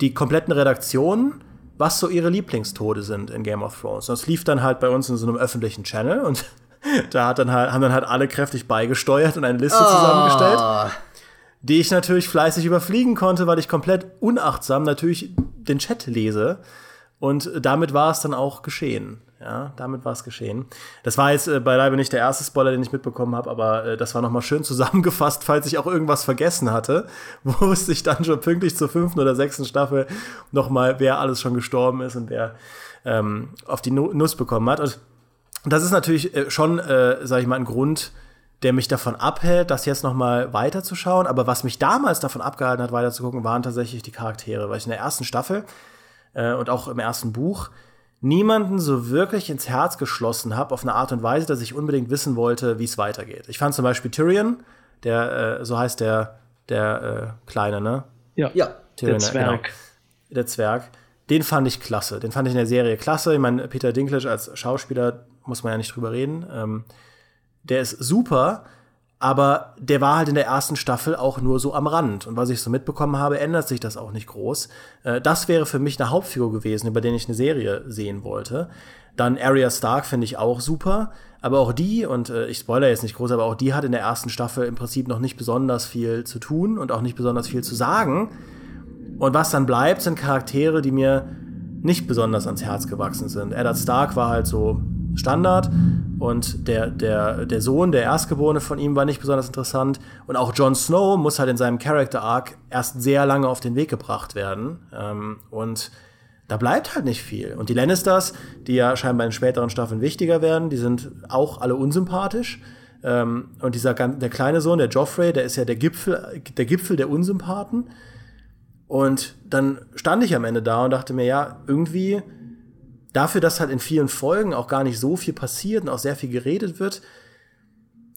die kompletten Redaktionen, was so ihre Lieblingstode sind in Game of Thrones. Und das lief dann halt bei uns in so einem öffentlichen Channel und da hat dann halt, haben dann halt alle kräftig beigesteuert und eine Liste oh. zusammengestellt, die ich natürlich fleißig überfliegen konnte, weil ich komplett unachtsam natürlich den Chat lese. Und damit war es dann auch geschehen. Ja, damit war es geschehen. Das war jetzt äh, beileibe nicht der erste Spoiler, den ich mitbekommen habe, aber äh, das war nochmal schön zusammengefasst, falls ich auch irgendwas vergessen hatte, wusste ich dann schon pünktlich zur fünften oder sechsten Staffel nochmal, wer alles schon gestorben ist und wer ähm, auf die Nuss bekommen hat. Und das ist natürlich äh, schon, äh, sage ich mal, ein Grund, der mich davon abhält, das jetzt nochmal weiterzuschauen. Aber was mich damals davon abgehalten hat, weiterzugucken, waren tatsächlich die Charaktere, weil ich in der ersten Staffel äh, und auch im ersten Buch niemanden so wirklich ins Herz geschlossen habe, auf eine Art und Weise, dass ich unbedingt wissen wollte, wie es weitergeht. Ich fand zum Beispiel Tyrion, der, äh, so heißt der, der äh, Kleine, ne? Ja, ja Tyrion, der Zwerg. Genau, der Zwerg. Den fand ich klasse. Den fand ich in der Serie klasse. Ich meine, Peter Dinklage als Schauspieler muss man ja nicht drüber reden. Ähm, der ist super, aber der war halt in der ersten Staffel auch nur so am Rand. Und was ich so mitbekommen habe, ändert sich das auch nicht groß. Äh, das wäre für mich eine Hauptfigur gewesen, über den ich eine Serie sehen wollte. Dann Arya Stark finde ich auch super. Aber auch die, und äh, ich spoiler jetzt nicht groß, aber auch die hat in der ersten Staffel im Prinzip noch nicht besonders viel zu tun und auch nicht besonders viel zu sagen. Und was dann bleibt, sind Charaktere, die mir nicht besonders ans Herz gewachsen sind. Eddard Stark war halt so Standard. Und der, der, der Sohn, der Erstgeborene von ihm, war nicht besonders interessant. Und auch Jon Snow muss halt in seinem Character Arc erst sehr lange auf den Weg gebracht werden. Ähm, und da bleibt halt nicht viel. Und die Lannisters, die ja scheinbar in späteren Staffeln wichtiger werden, die sind auch alle unsympathisch. Ähm, und dieser der kleine Sohn, der Joffrey, der ist ja der Gipfel, der Gipfel der Unsympathen. Und dann stand ich am Ende da und dachte mir, ja, irgendwie dafür, dass halt in vielen Folgen auch gar nicht so viel passiert und auch sehr viel geredet wird,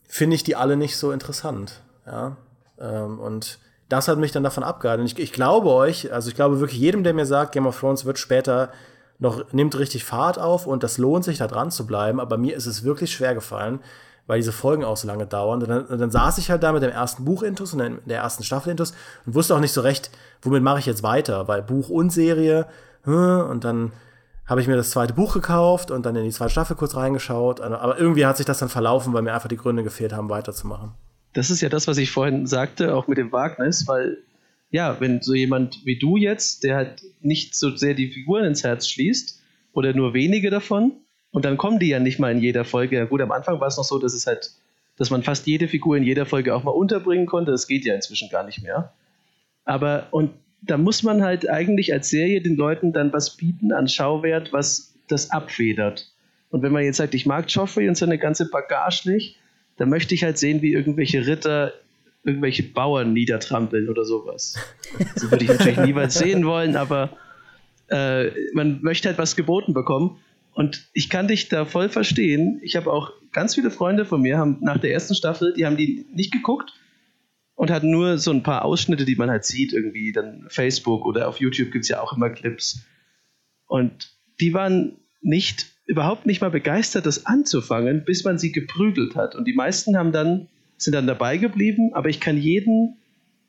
finde ich die alle nicht so interessant. Ja? Ähm, und das hat mich dann davon abgehalten. Ich, ich glaube euch, also ich glaube wirklich jedem, der mir sagt, Game of Thrones wird später noch, nimmt richtig Fahrt auf und das lohnt sich, da dran zu bleiben. Aber mir ist es wirklich schwer gefallen, weil diese Folgen auch so lange dauern. Und dann, und dann saß ich halt da mit dem ersten Buch-Intus und der ersten Staffel-Intus und wusste auch nicht so recht, womit mache ich jetzt weiter, weil Buch und Serie, hm, und dann habe ich mir das zweite Buch gekauft und dann in die zweite Staffel kurz reingeschaut. Also, aber irgendwie hat sich das dann verlaufen, weil mir einfach die Gründe gefehlt haben, weiterzumachen. Das ist ja das, was ich vorhin sagte, auch mit dem Wagnis, weil ja, wenn so jemand wie du jetzt, der halt nicht so sehr die Figuren ins Herz schließt oder nur wenige davon, und dann kommen die ja nicht mal in jeder Folge. Ja, gut, am Anfang war es noch so, dass es halt, dass man fast jede Figur in jeder Folge auch mal unterbringen konnte. Das geht ja inzwischen gar nicht mehr. Aber und da muss man halt eigentlich als Serie den Leuten dann was bieten an Schauwert, was das abfedert. Und wenn man jetzt sagt, ich mag Joffrey und seine ganze Bagage nicht, dann möchte ich halt sehen, wie irgendwelche Ritter irgendwelche Bauern niedertrampeln oder sowas. Das würde ich natürlich niemals sehen wollen, aber äh, man möchte halt was geboten bekommen. Und ich kann dich da voll verstehen. Ich habe auch ganz viele Freunde von mir, haben nach der ersten Staffel, die haben die nicht geguckt, und hat nur so ein paar Ausschnitte, die man halt sieht, irgendwie dann Facebook oder auf YouTube gibt es ja auch immer Clips. Und die waren nicht, überhaupt nicht mal begeistert, das anzufangen, bis man sie geprügelt hat. Und die meisten haben dann, sind dann dabei geblieben, aber ich kann jeden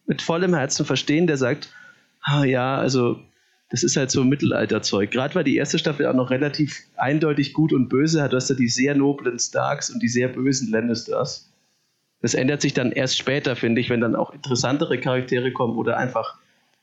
mit vollem Herzen verstehen, der sagt, ah ja, also das ist halt so Mittelalterzeug. Gerade weil die erste Staffel auch noch relativ eindeutig gut und böse hat, du hast da die sehr noblen Starks und die sehr bösen Lannisters. Das ändert sich dann erst später, finde ich, wenn dann auch interessantere Charaktere kommen oder einfach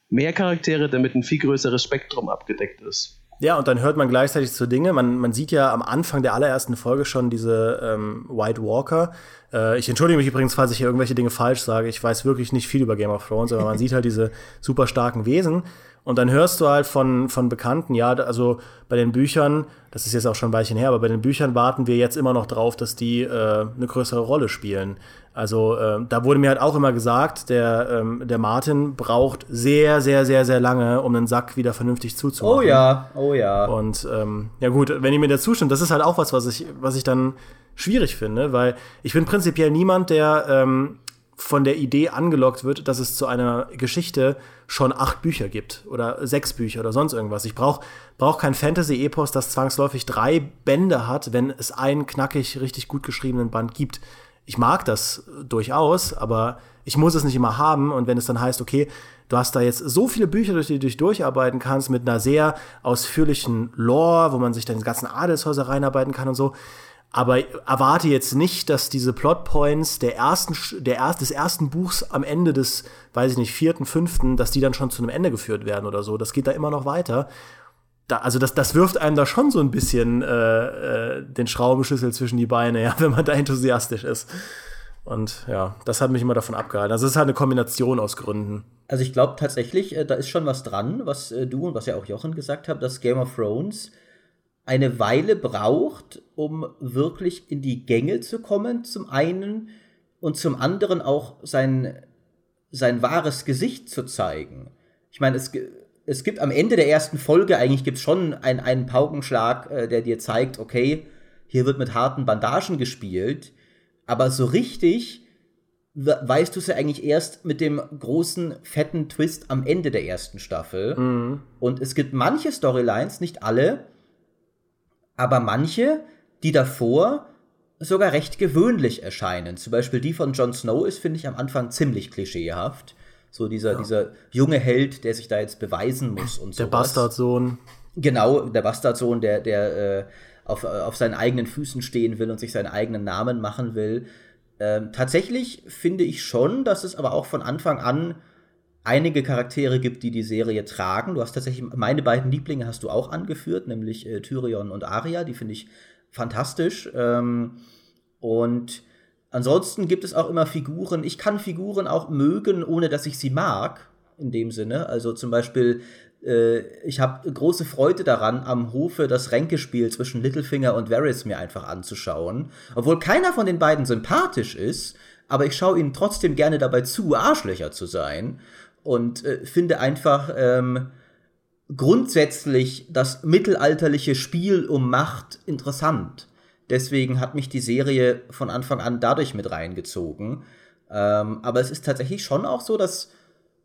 mehr Charaktere, damit ein viel größeres Spektrum abgedeckt ist. Ja, und dann hört man gleichzeitig so Dinge. Man, man sieht ja am Anfang der allerersten Folge schon diese ähm, White Walker. Äh, ich entschuldige mich übrigens, falls ich hier irgendwelche Dinge falsch sage. Ich weiß wirklich nicht viel über Game of Thrones, aber man sieht halt diese super starken Wesen. Und dann hörst du halt von, von Bekannten, ja, also bei den Büchern, das ist jetzt auch schon ein Weilchen her, aber bei den Büchern warten wir jetzt immer noch drauf, dass die äh, eine größere Rolle spielen. Also äh, da wurde mir halt auch immer gesagt, der, ähm, der Martin braucht sehr, sehr, sehr, sehr lange, um einen Sack wieder vernünftig zuzumachen. Oh ja, oh ja. Und ähm, ja gut, wenn ihr mir dazu stimmt, das ist halt auch was, was ich, was ich dann schwierig finde, weil ich bin prinzipiell niemand, der ähm, von der Idee angelockt wird, dass es zu einer Geschichte schon acht Bücher gibt oder sechs Bücher oder sonst irgendwas. Ich brauche brauch kein Fantasy-Epos, das zwangsläufig drei Bände hat, wenn es einen knackig, richtig gut geschriebenen Band gibt. Ich mag das durchaus, aber ich muss es nicht immer haben. Und wenn es dann heißt, okay, du hast da jetzt so viele Bücher, durch die du dich durcharbeiten kannst, mit einer sehr ausführlichen Lore, wo man sich dann die ganzen Adelshäuser reinarbeiten kann und so, aber erwarte jetzt nicht, dass diese Plotpoints der ersten, der erst, des ersten Buchs am Ende des, weiß ich nicht, vierten, fünften, dass die dann schon zu einem Ende geführt werden oder so. Das geht da immer noch weiter. Da, also das, das wirft einem da schon so ein bisschen äh, äh, den Schraubenschlüssel zwischen die Beine, ja, wenn man da enthusiastisch ist. Und ja, das hat mich immer davon abgehalten. Also es ist halt eine Kombination aus Gründen. Also ich glaube tatsächlich, äh, da ist schon was dran, was äh, du und was ja auch Jochen gesagt haben, dass Game of Thrones eine Weile braucht, um wirklich in die Gänge zu kommen, zum einen, und zum anderen auch sein, sein wahres Gesicht zu zeigen. Ich meine, es, es gibt am Ende der ersten Folge eigentlich gibt's schon ein, einen Paukenschlag, äh, der dir zeigt, okay, hier wird mit harten Bandagen gespielt, aber so richtig weißt du es ja eigentlich erst mit dem großen, fetten Twist am Ende der ersten Staffel. Mhm. Und es gibt manche Storylines, nicht alle, aber manche, die davor sogar recht gewöhnlich erscheinen. Zum Beispiel die von Jon Snow ist, finde ich, am Anfang ziemlich klischeehaft. So dieser, ja. dieser junge Held, der sich da jetzt beweisen muss und so. Der Bastardsohn. Genau, der Bastardsohn, der, der äh, auf, auf seinen eigenen Füßen stehen will und sich seinen eigenen Namen machen will. Ähm, tatsächlich finde ich schon, dass es aber auch von Anfang an einige Charaktere gibt, die die Serie tragen. Du hast tatsächlich meine beiden Lieblinge hast du auch angeführt, nämlich äh, Tyrion und Arya. Die finde ich fantastisch. Ähm, und ansonsten gibt es auch immer Figuren. Ich kann Figuren auch mögen, ohne dass ich sie mag. In dem Sinne. Also zum Beispiel, äh, ich habe große Freude daran, am Hofe das Ränkespiel zwischen Littlefinger und Varys mir einfach anzuschauen. Obwohl keiner von den beiden sympathisch ist, aber ich schaue ihnen trotzdem gerne dabei zu, Arschlöcher zu sein und äh, finde einfach ähm, grundsätzlich das mittelalterliche Spiel um Macht interessant. Deswegen hat mich die Serie von Anfang an dadurch mit reingezogen. Ähm, aber es ist tatsächlich schon auch so, dass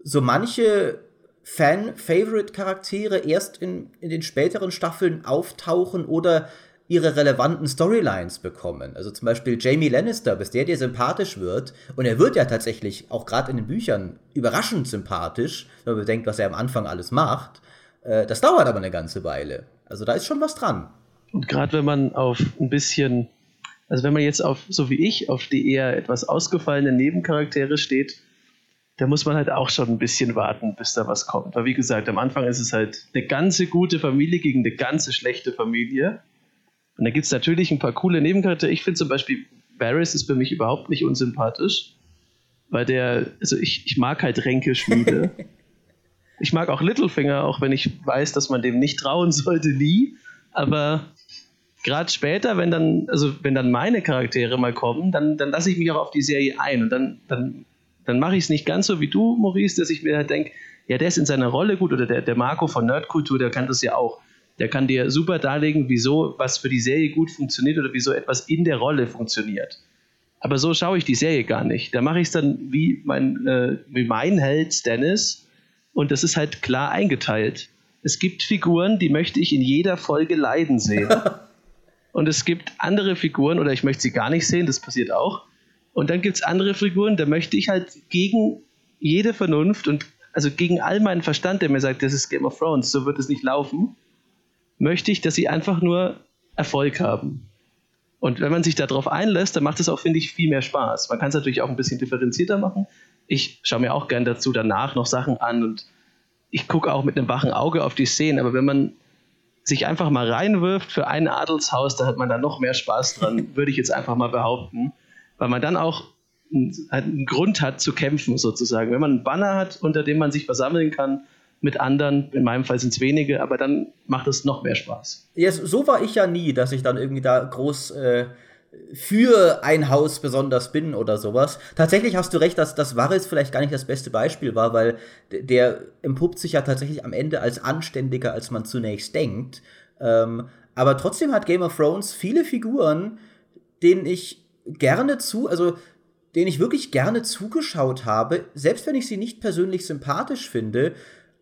so manche Fan-Favorite-Charaktere erst in, in den späteren Staffeln auftauchen oder ihre relevanten Storylines bekommen. Also zum Beispiel Jamie Lannister, bis der dir sympathisch wird, und er wird ja tatsächlich auch gerade in den Büchern überraschend sympathisch, wenn man bedenkt, was er am Anfang alles macht. Äh, das dauert aber eine ganze Weile. Also da ist schon was dran. Und gerade wenn man auf ein bisschen, also wenn man jetzt auf, so wie ich, auf die eher etwas ausgefallenen Nebencharaktere steht, da muss man halt auch schon ein bisschen warten, bis da was kommt. Weil wie gesagt, am Anfang ist es halt eine ganze gute Familie gegen eine ganze schlechte Familie. Und da gibt es natürlich ein paar coole Nebencharaktere. Ich finde zum Beispiel, Varys ist für mich überhaupt nicht unsympathisch, weil der, also ich, ich mag halt Ränkeschmiede. ich mag auch Littlefinger, auch wenn ich weiß, dass man dem nicht trauen sollte, nie. Aber gerade später, wenn dann, also wenn dann meine Charaktere mal kommen, dann, dann lasse ich mich auch auf die Serie ein und dann, dann, dann mache ich es nicht ganz so wie du, Maurice, dass ich mir halt denke, ja, der ist in seiner Rolle gut oder der, der Marco von Nerdkultur, der kann das ja auch der kann dir super darlegen, wieso was für die Serie gut funktioniert oder wieso etwas in der Rolle funktioniert. Aber so schaue ich die Serie gar nicht. Da mache ich es dann wie mein, äh, wie mein Held Dennis und das ist halt klar eingeteilt. Es gibt Figuren, die möchte ich in jeder Folge leiden sehen. und es gibt andere Figuren, oder ich möchte sie gar nicht sehen, das passiert auch. Und dann gibt es andere Figuren, da möchte ich halt gegen jede Vernunft und also gegen all meinen Verstand, der mir sagt, das ist Game of Thrones, so wird es nicht laufen, möchte ich, dass sie einfach nur Erfolg haben. Und wenn man sich darauf einlässt, dann macht es auch, finde ich, viel mehr Spaß. Man kann es natürlich auch ein bisschen differenzierter machen. Ich schaue mir auch gern dazu danach noch Sachen an und ich gucke auch mit einem wachen Auge auf die Szenen. Aber wenn man sich einfach mal reinwirft für ein Adelshaus, da hat man dann noch mehr Spaß dran, würde ich jetzt einfach mal behaupten. Weil man dann auch einen Grund hat zu kämpfen, sozusagen. Wenn man einen Banner hat, unter dem man sich versammeln kann, mit anderen, in meinem Fall sind es wenige, aber dann macht es noch mehr Spaß. Ja, so war ich ja nie, dass ich dann irgendwie da groß äh, für ein Haus besonders bin oder sowas. Tatsächlich hast du recht, dass das Varys vielleicht gar nicht das beste Beispiel war, weil der empuppt sich ja tatsächlich am Ende als anständiger, als man zunächst denkt. Ähm, aber trotzdem hat Game of Thrones viele Figuren, denen ich gerne zu, also denen ich wirklich gerne zugeschaut habe, selbst wenn ich sie nicht persönlich sympathisch finde,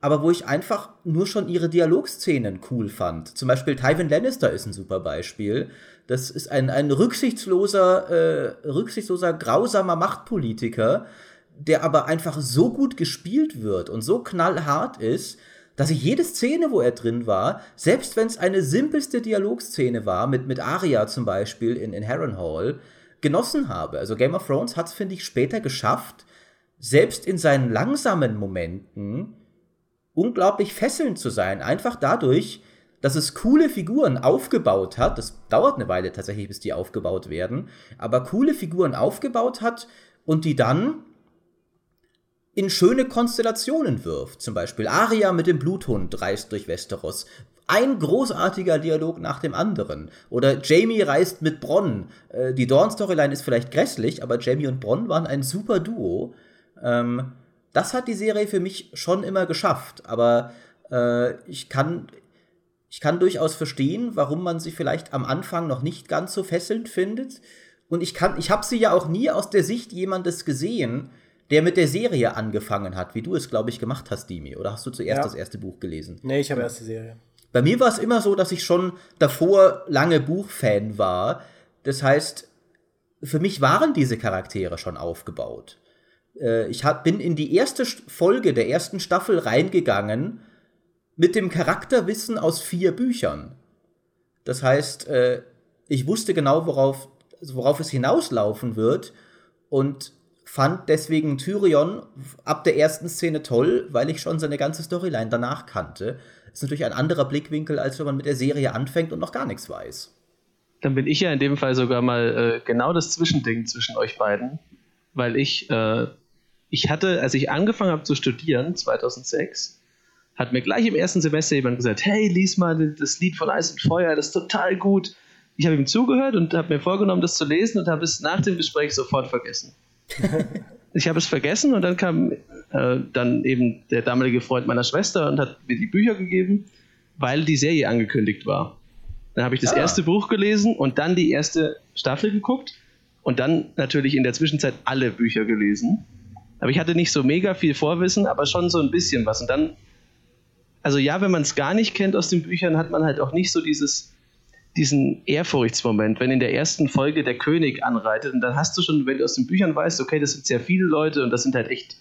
aber wo ich einfach nur schon ihre Dialogszenen cool fand. Zum Beispiel Tywin Lannister ist ein super Beispiel. Das ist ein, ein rücksichtsloser, äh, rücksichtsloser, grausamer Machtpolitiker, der aber einfach so gut gespielt wird und so knallhart ist, dass ich jede Szene, wo er drin war, selbst wenn es eine simpelste Dialogszene war, mit, mit Aria zum Beispiel in, in Harrenhal, genossen habe. Also Game of Thrones hat es, finde ich, später geschafft, selbst in seinen langsamen Momenten unglaublich fesselnd zu sein. Einfach dadurch, dass es coole Figuren aufgebaut hat. Das dauert eine Weile tatsächlich, bis die aufgebaut werden. Aber coole Figuren aufgebaut hat und die dann in schöne Konstellationen wirft. Zum Beispiel Aria mit dem Bluthund reist durch Westeros. Ein großartiger Dialog nach dem anderen. Oder Jamie reist mit Bronn. Äh, die Dawn-Storyline ist vielleicht grässlich, aber Jamie und Bronn waren ein super Duo. Ähm, das hat die Serie für mich schon immer geschafft. Aber äh, ich kann. Ich kann durchaus verstehen, warum man sie vielleicht am Anfang noch nicht ganz so fesselnd findet. Und ich kann, ich habe sie ja auch nie aus der Sicht jemandes gesehen, der mit der Serie angefangen hat, wie du es, glaube ich, gemacht hast, Dimi. Oder hast du zuerst ja. das erste Buch gelesen? Nee, ich habe erst die Serie. Bei mir war es immer so, dass ich schon davor lange Buchfan war. Das heißt, für mich waren diese Charaktere schon aufgebaut. Äh, ich bin in die erste Folge der ersten Staffel reingegangen mit dem Charakterwissen aus vier Büchern. Das heißt, äh, ich wusste genau, worauf, worauf es hinauslaufen wird und fand deswegen Tyrion ab der ersten Szene toll, weil ich schon seine ganze Storyline danach kannte. Das ist natürlich ein anderer Blickwinkel, als wenn man mit der Serie anfängt und noch gar nichts weiß. Dann bin ich ja in dem Fall sogar mal äh, genau das Zwischending zwischen euch beiden, weil ich, äh, ich hatte, als ich angefangen habe zu studieren, 2006, hat mir gleich im ersten Semester jemand gesagt, hey, lies mal das Lied von Eis und Feuer, das ist total gut. Ich habe ihm zugehört und habe mir vorgenommen, das zu lesen und habe es nach dem Gespräch sofort vergessen. ich habe es vergessen und dann kam äh, dann eben der damalige Freund meiner Schwester und hat mir die Bücher gegeben, weil die Serie angekündigt war. Dann habe ich das ah. erste Buch gelesen und dann die erste Staffel geguckt und dann natürlich in der Zwischenzeit alle Bücher gelesen. Aber ich hatte nicht so mega viel Vorwissen, aber schon so ein bisschen was. Und dann, also ja, wenn man es gar nicht kennt aus den Büchern, hat man halt auch nicht so dieses diesen Ehrfurchtsmoment, wenn in der ersten Folge der König anreitet und dann hast du schon, wenn du aus den Büchern weißt, okay, das sind sehr viele Leute und das sind halt echt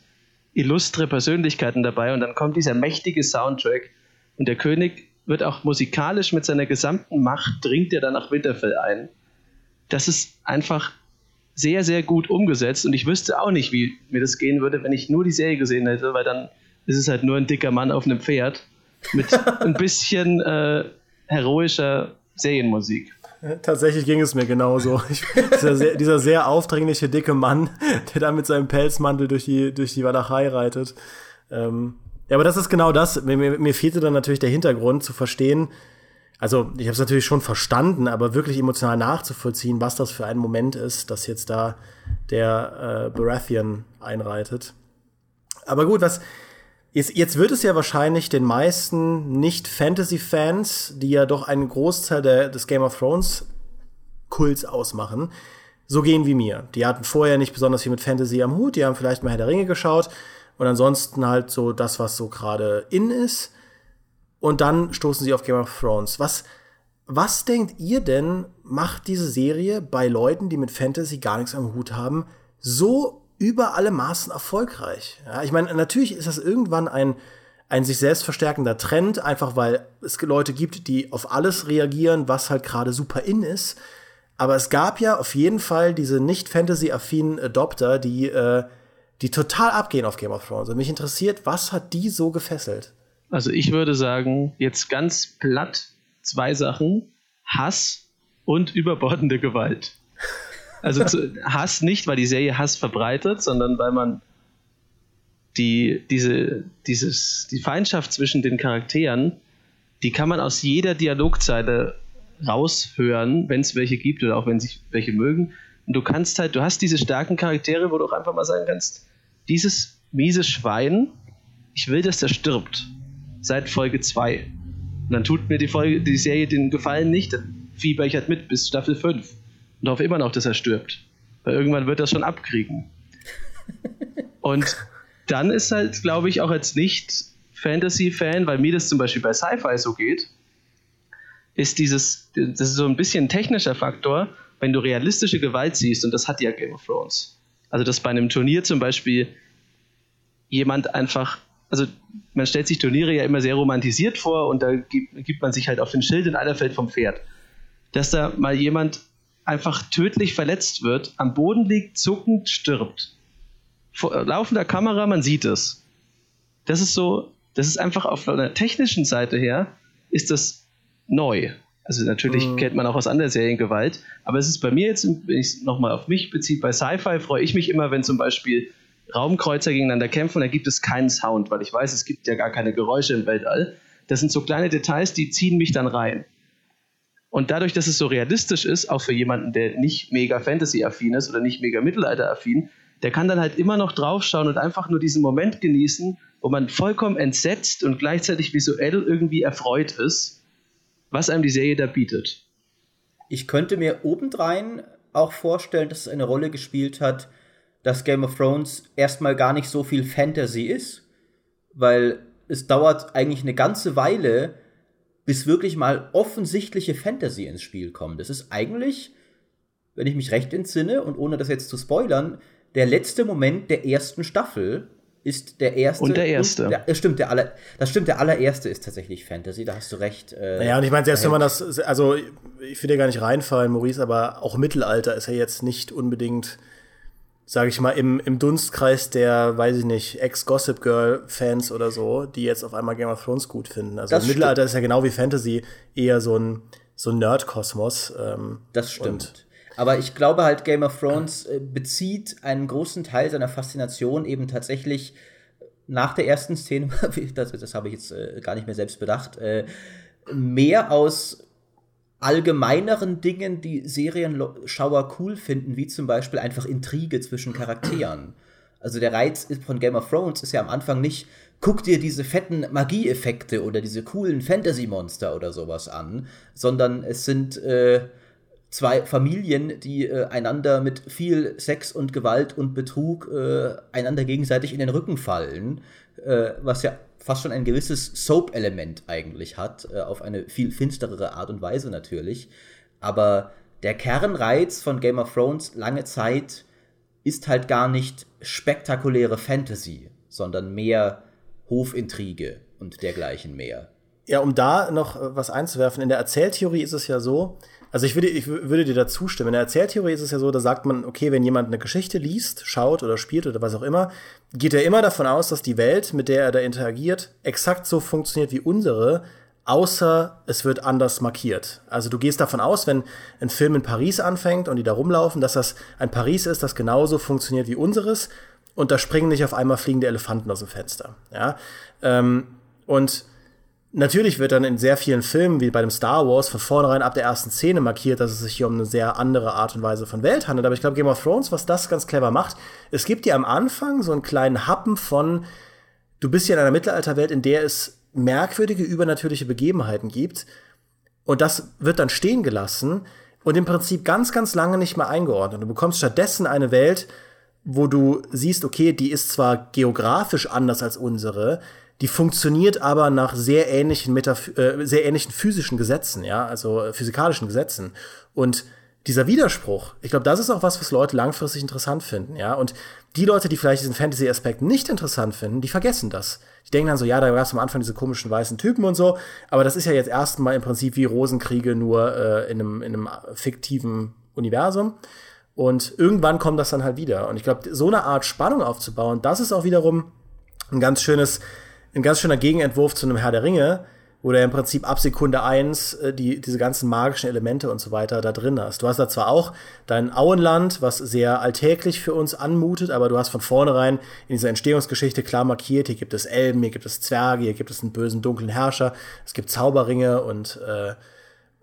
illustre Persönlichkeiten dabei und dann kommt dieser mächtige Soundtrack und der König wird auch musikalisch mit seiner gesamten Macht dringt er dann nach Winterfell ein. Das ist einfach sehr, sehr gut umgesetzt und ich wüsste auch nicht, wie mir das gehen würde, wenn ich nur die Serie gesehen hätte, weil dann ist es halt nur ein dicker Mann auf einem Pferd mit ein bisschen äh, heroischer Serienmusik. Tatsächlich ging es mir genauso. Ich, dieser, sehr, dieser, sehr, aufdringliche, dicke Mann, der da mit seinem Pelzmantel durch die, durch die Walachei reitet. Ähm, ja, aber das ist genau das. Mir, mir, mir fehlte dann natürlich der Hintergrund zu verstehen. Also, ich habe es natürlich schon verstanden, aber wirklich emotional nachzuvollziehen, was das für ein Moment ist, dass jetzt da der äh, Baratheon einreitet. Aber gut, was, Jetzt, jetzt wird es ja wahrscheinlich den meisten Nicht-Fantasy-Fans, die ja doch einen Großteil der, des Game of Thrones Kults ausmachen, so gehen wie mir. Die hatten vorher nicht besonders viel mit Fantasy am Hut, die haben vielleicht mal Herr der Ringe geschaut und ansonsten halt so das, was so gerade in ist. Und dann stoßen sie auf Game of Thrones. Was, was denkt ihr denn, macht diese Serie bei Leuten, die mit Fantasy gar nichts am Hut haben, so über alle Maßen erfolgreich. Ja, ich meine, natürlich ist das irgendwann ein, ein sich selbst verstärkender Trend, einfach weil es Leute gibt, die auf alles reagieren, was halt gerade super in ist. Aber es gab ja auf jeden Fall diese nicht Fantasy-affinen Adopter, die, äh, die total abgehen auf Game of Thrones. Und mich interessiert, was hat die so gefesselt? Also ich würde sagen, jetzt ganz platt zwei Sachen. Hass und überbordende Gewalt. Also zu, Hass nicht, weil die Serie Hass verbreitet, sondern weil man die, diese, dieses, die Feindschaft zwischen den Charakteren, die kann man aus jeder Dialogzeile raushören, wenn es welche gibt oder auch wenn sich welche mögen. Und du kannst halt, du hast diese starken Charaktere, wo du auch einfach mal sagen kannst, dieses miese Schwein, ich will, dass der stirbt. Seit Folge 2. Und dann tut mir die, Folge, die Serie den Gefallen nicht, dann fieber ich halt mit bis Staffel 5 und hoffe immer noch, dass er stirbt. Weil irgendwann wird er schon abkriegen. Und dann ist halt, glaube ich, auch als Nicht-Fantasy-Fan, weil mir das zum Beispiel bei Sci-Fi so geht, ist dieses, das ist so ein bisschen ein technischer Faktor, wenn du realistische Gewalt siehst, und das hat ja Game of Thrones. Also, dass bei einem Turnier zum Beispiel jemand einfach also man stellt sich Turniere ja immer sehr romantisiert vor und da gibt, gibt man sich halt auf den Schild und einer fällt vom Pferd. Dass da mal jemand einfach tödlich verletzt wird, am Boden liegt, zuckend stirbt. Vor laufender Kamera, man sieht es. Das ist so, das ist einfach auf einer technischen Seite her, ist das neu. Also natürlich mhm. kennt man auch aus anderen Serien Gewalt, aber es ist bei mir jetzt, wenn ich es nochmal auf mich beziehe, bei Sci-Fi freue ich mich immer, wenn zum Beispiel Raumkreuzer gegeneinander kämpfen, da gibt es keinen Sound, weil ich weiß, es gibt ja gar keine Geräusche im Weltall. Das sind so kleine Details, die ziehen mich dann rein. Und dadurch, dass es so realistisch ist, auch für jemanden, der nicht mega Fantasy-affin ist oder nicht mega Mittelalter-affin, der kann dann halt immer noch draufschauen und einfach nur diesen Moment genießen, wo man vollkommen entsetzt und gleichzeitig visuell irgendwie erfreut ist, was einem die Serie da bietet. Ich könnte mir obendrein auch vorstellen, dass es eine Rolle gespielt hat, dass Game of Thrones erstmal gar nicht so viel Fantasy ist, weil es dauert eigentlich eine ganze Weile, bis wirklich mal offensichtliche Fantasy ins Spiel kommt. Das ist eigentlich, wenn ich mich recht entsinne und ohne das jetzt zu spoilern, der letzte Moment der ersten Staffel ist der erste. Und der erste. Und der, das stimmt, der aller, das stimmt, der allererste ist tatsächlich Fantasy, da hast du recht. Äh, naja, und ich meine, selbst wenn man das, also ich will dir gar nicht reinfallen, Maurice, aber auch Mittelalter ist ja jetzt nicht unbedingt sage ich mal, im, im Dunstkreis der, weiß ich nicht, Ex-Gossip Girl-Fans oder so, die jetzt auf einmal Game of Thrones gut finden. Also das Mittelalter ist ja genau wie Fantasy eher so ein, so ein Nerd-Kosmos. Ähm, das stimmt. Aber ich glaube halt, Game of Thrones äh, bezieht einen großen Teil seiner Faszination eben tatsächlich nach der ersten Szene, das, das habe ich jetzt äh, gar nicht mehr selbst bedacht, äh, mehr aus allgemeineren Dingen, die Serienschauer cool finden, wie zum Beispiel einfach Intrige zwischen Charakteren. Also der Reiz von Game of Thrones ist ja am Anfang nicht, guck dir diese fetten Magieeffekte oder diese coolen Fantasy-Monster oder sowas an, sondern es sind äh, zwei Familien, die äh, einander mit viel Sex und Gewalt und Betrug äh, einander gegenseitig in den Rücken fallen, äh, was ja fast schon ein gewisses Soap-Element eigentlich hat, äh, auf eine viel finsterere Art und Weise natürlich. Aber der Kernreiz von Game of Thrones lange Zeit ist halt gar nicht spektakuläre Fantasy, sondern mehr Hofintrige und dergleichen mehr. Ja, um da noch äh, was einzuwerfen, in der Erzähltheorie ist es ja so, also ich würde, ich würde dir da zustimmen. In der Erzähltheorie ist es ja so, da sagt man, okay, wenn jemand eine Geschichte liest, schaut oder spielt oder was auch immer, geht er immer davon aus, dass die Welt, mit der er da interagiert, exakt so funktioniert wie unsere, außer es wird anders markiert. Also du gehst davon aus, wenn ein Film in Paris anfängt und die da rumlaufen, dass das ein Paris ist, das genauso funktioniert wie unseres und da springen nicht auf einmal fliegende Elefanten aus dem Fenster. Ja? Ähm, und Natürlich wird dann in sehr vielen Filmen, wie bei dem Star Wars, von vornherein ab der ersten Szene markiert, dass es sich hier um eine sehr andere Art und Weise von Welt handelt. Aber ich glaube, Game of Thrones, was das ganz clever macht, es gibt dir am Anfang so einen kleinen Happen von, du bist hier in einer Mittelalterwelt, in der es merkwürdige, übernatürliche Begebenheiten gibt. Und das wird dann stehen gelassen und im Prinzip ganz, ganz lange nicht mehr eingeordnet. Du bekommst stattdessen eine Welt, wo du siehst, okay, die ist zwar geografisch anders als unsere, die funktioniert aber nach sehr ähnlichen, Metaph äh, sehr ähnlichen physischen Gesetzen, ja, also äh, physikalischen Gesetzen. Und dieser Widerspruch, ich glaube, das ist auch was, was Leute langfristig interessant finden, ja. Und die Leute, die vielleicht diesen Fantasy-Aspekt nicht interessant finden, die vergessen das. Die denken dann so, ja, da gab es am Anfang diese komischen weißen Typen und so, aber das ist ja jetzt erstmal im Prinzip wie Rosenkriege nur äh, in, einem, in einem fiktiven Universum. Und irgendwann kommt das dann halt wieder. Und ich glaube, so eine Art Spannung aufzubauen, das ist auch wiederum ein ganz schönes ein ganz schöner Gegenentwurf zu einem Herr der Ringe, wo du im Prinzip ab Sekunde eins äh, die, diese ganzen magischen Elemente und so weiter da drin hast. Du hast da zwar auch dein Auenland, was sehr alltäglich für uns anmutet, aber du hast von vornherein in dieser Entstehungsgeschichte klar markiert, hier gibt es Elben, hier gibt es Zwerge, hier gibt es einen bösen, dunklen Herrscher, es gibt Zauberringe und äh,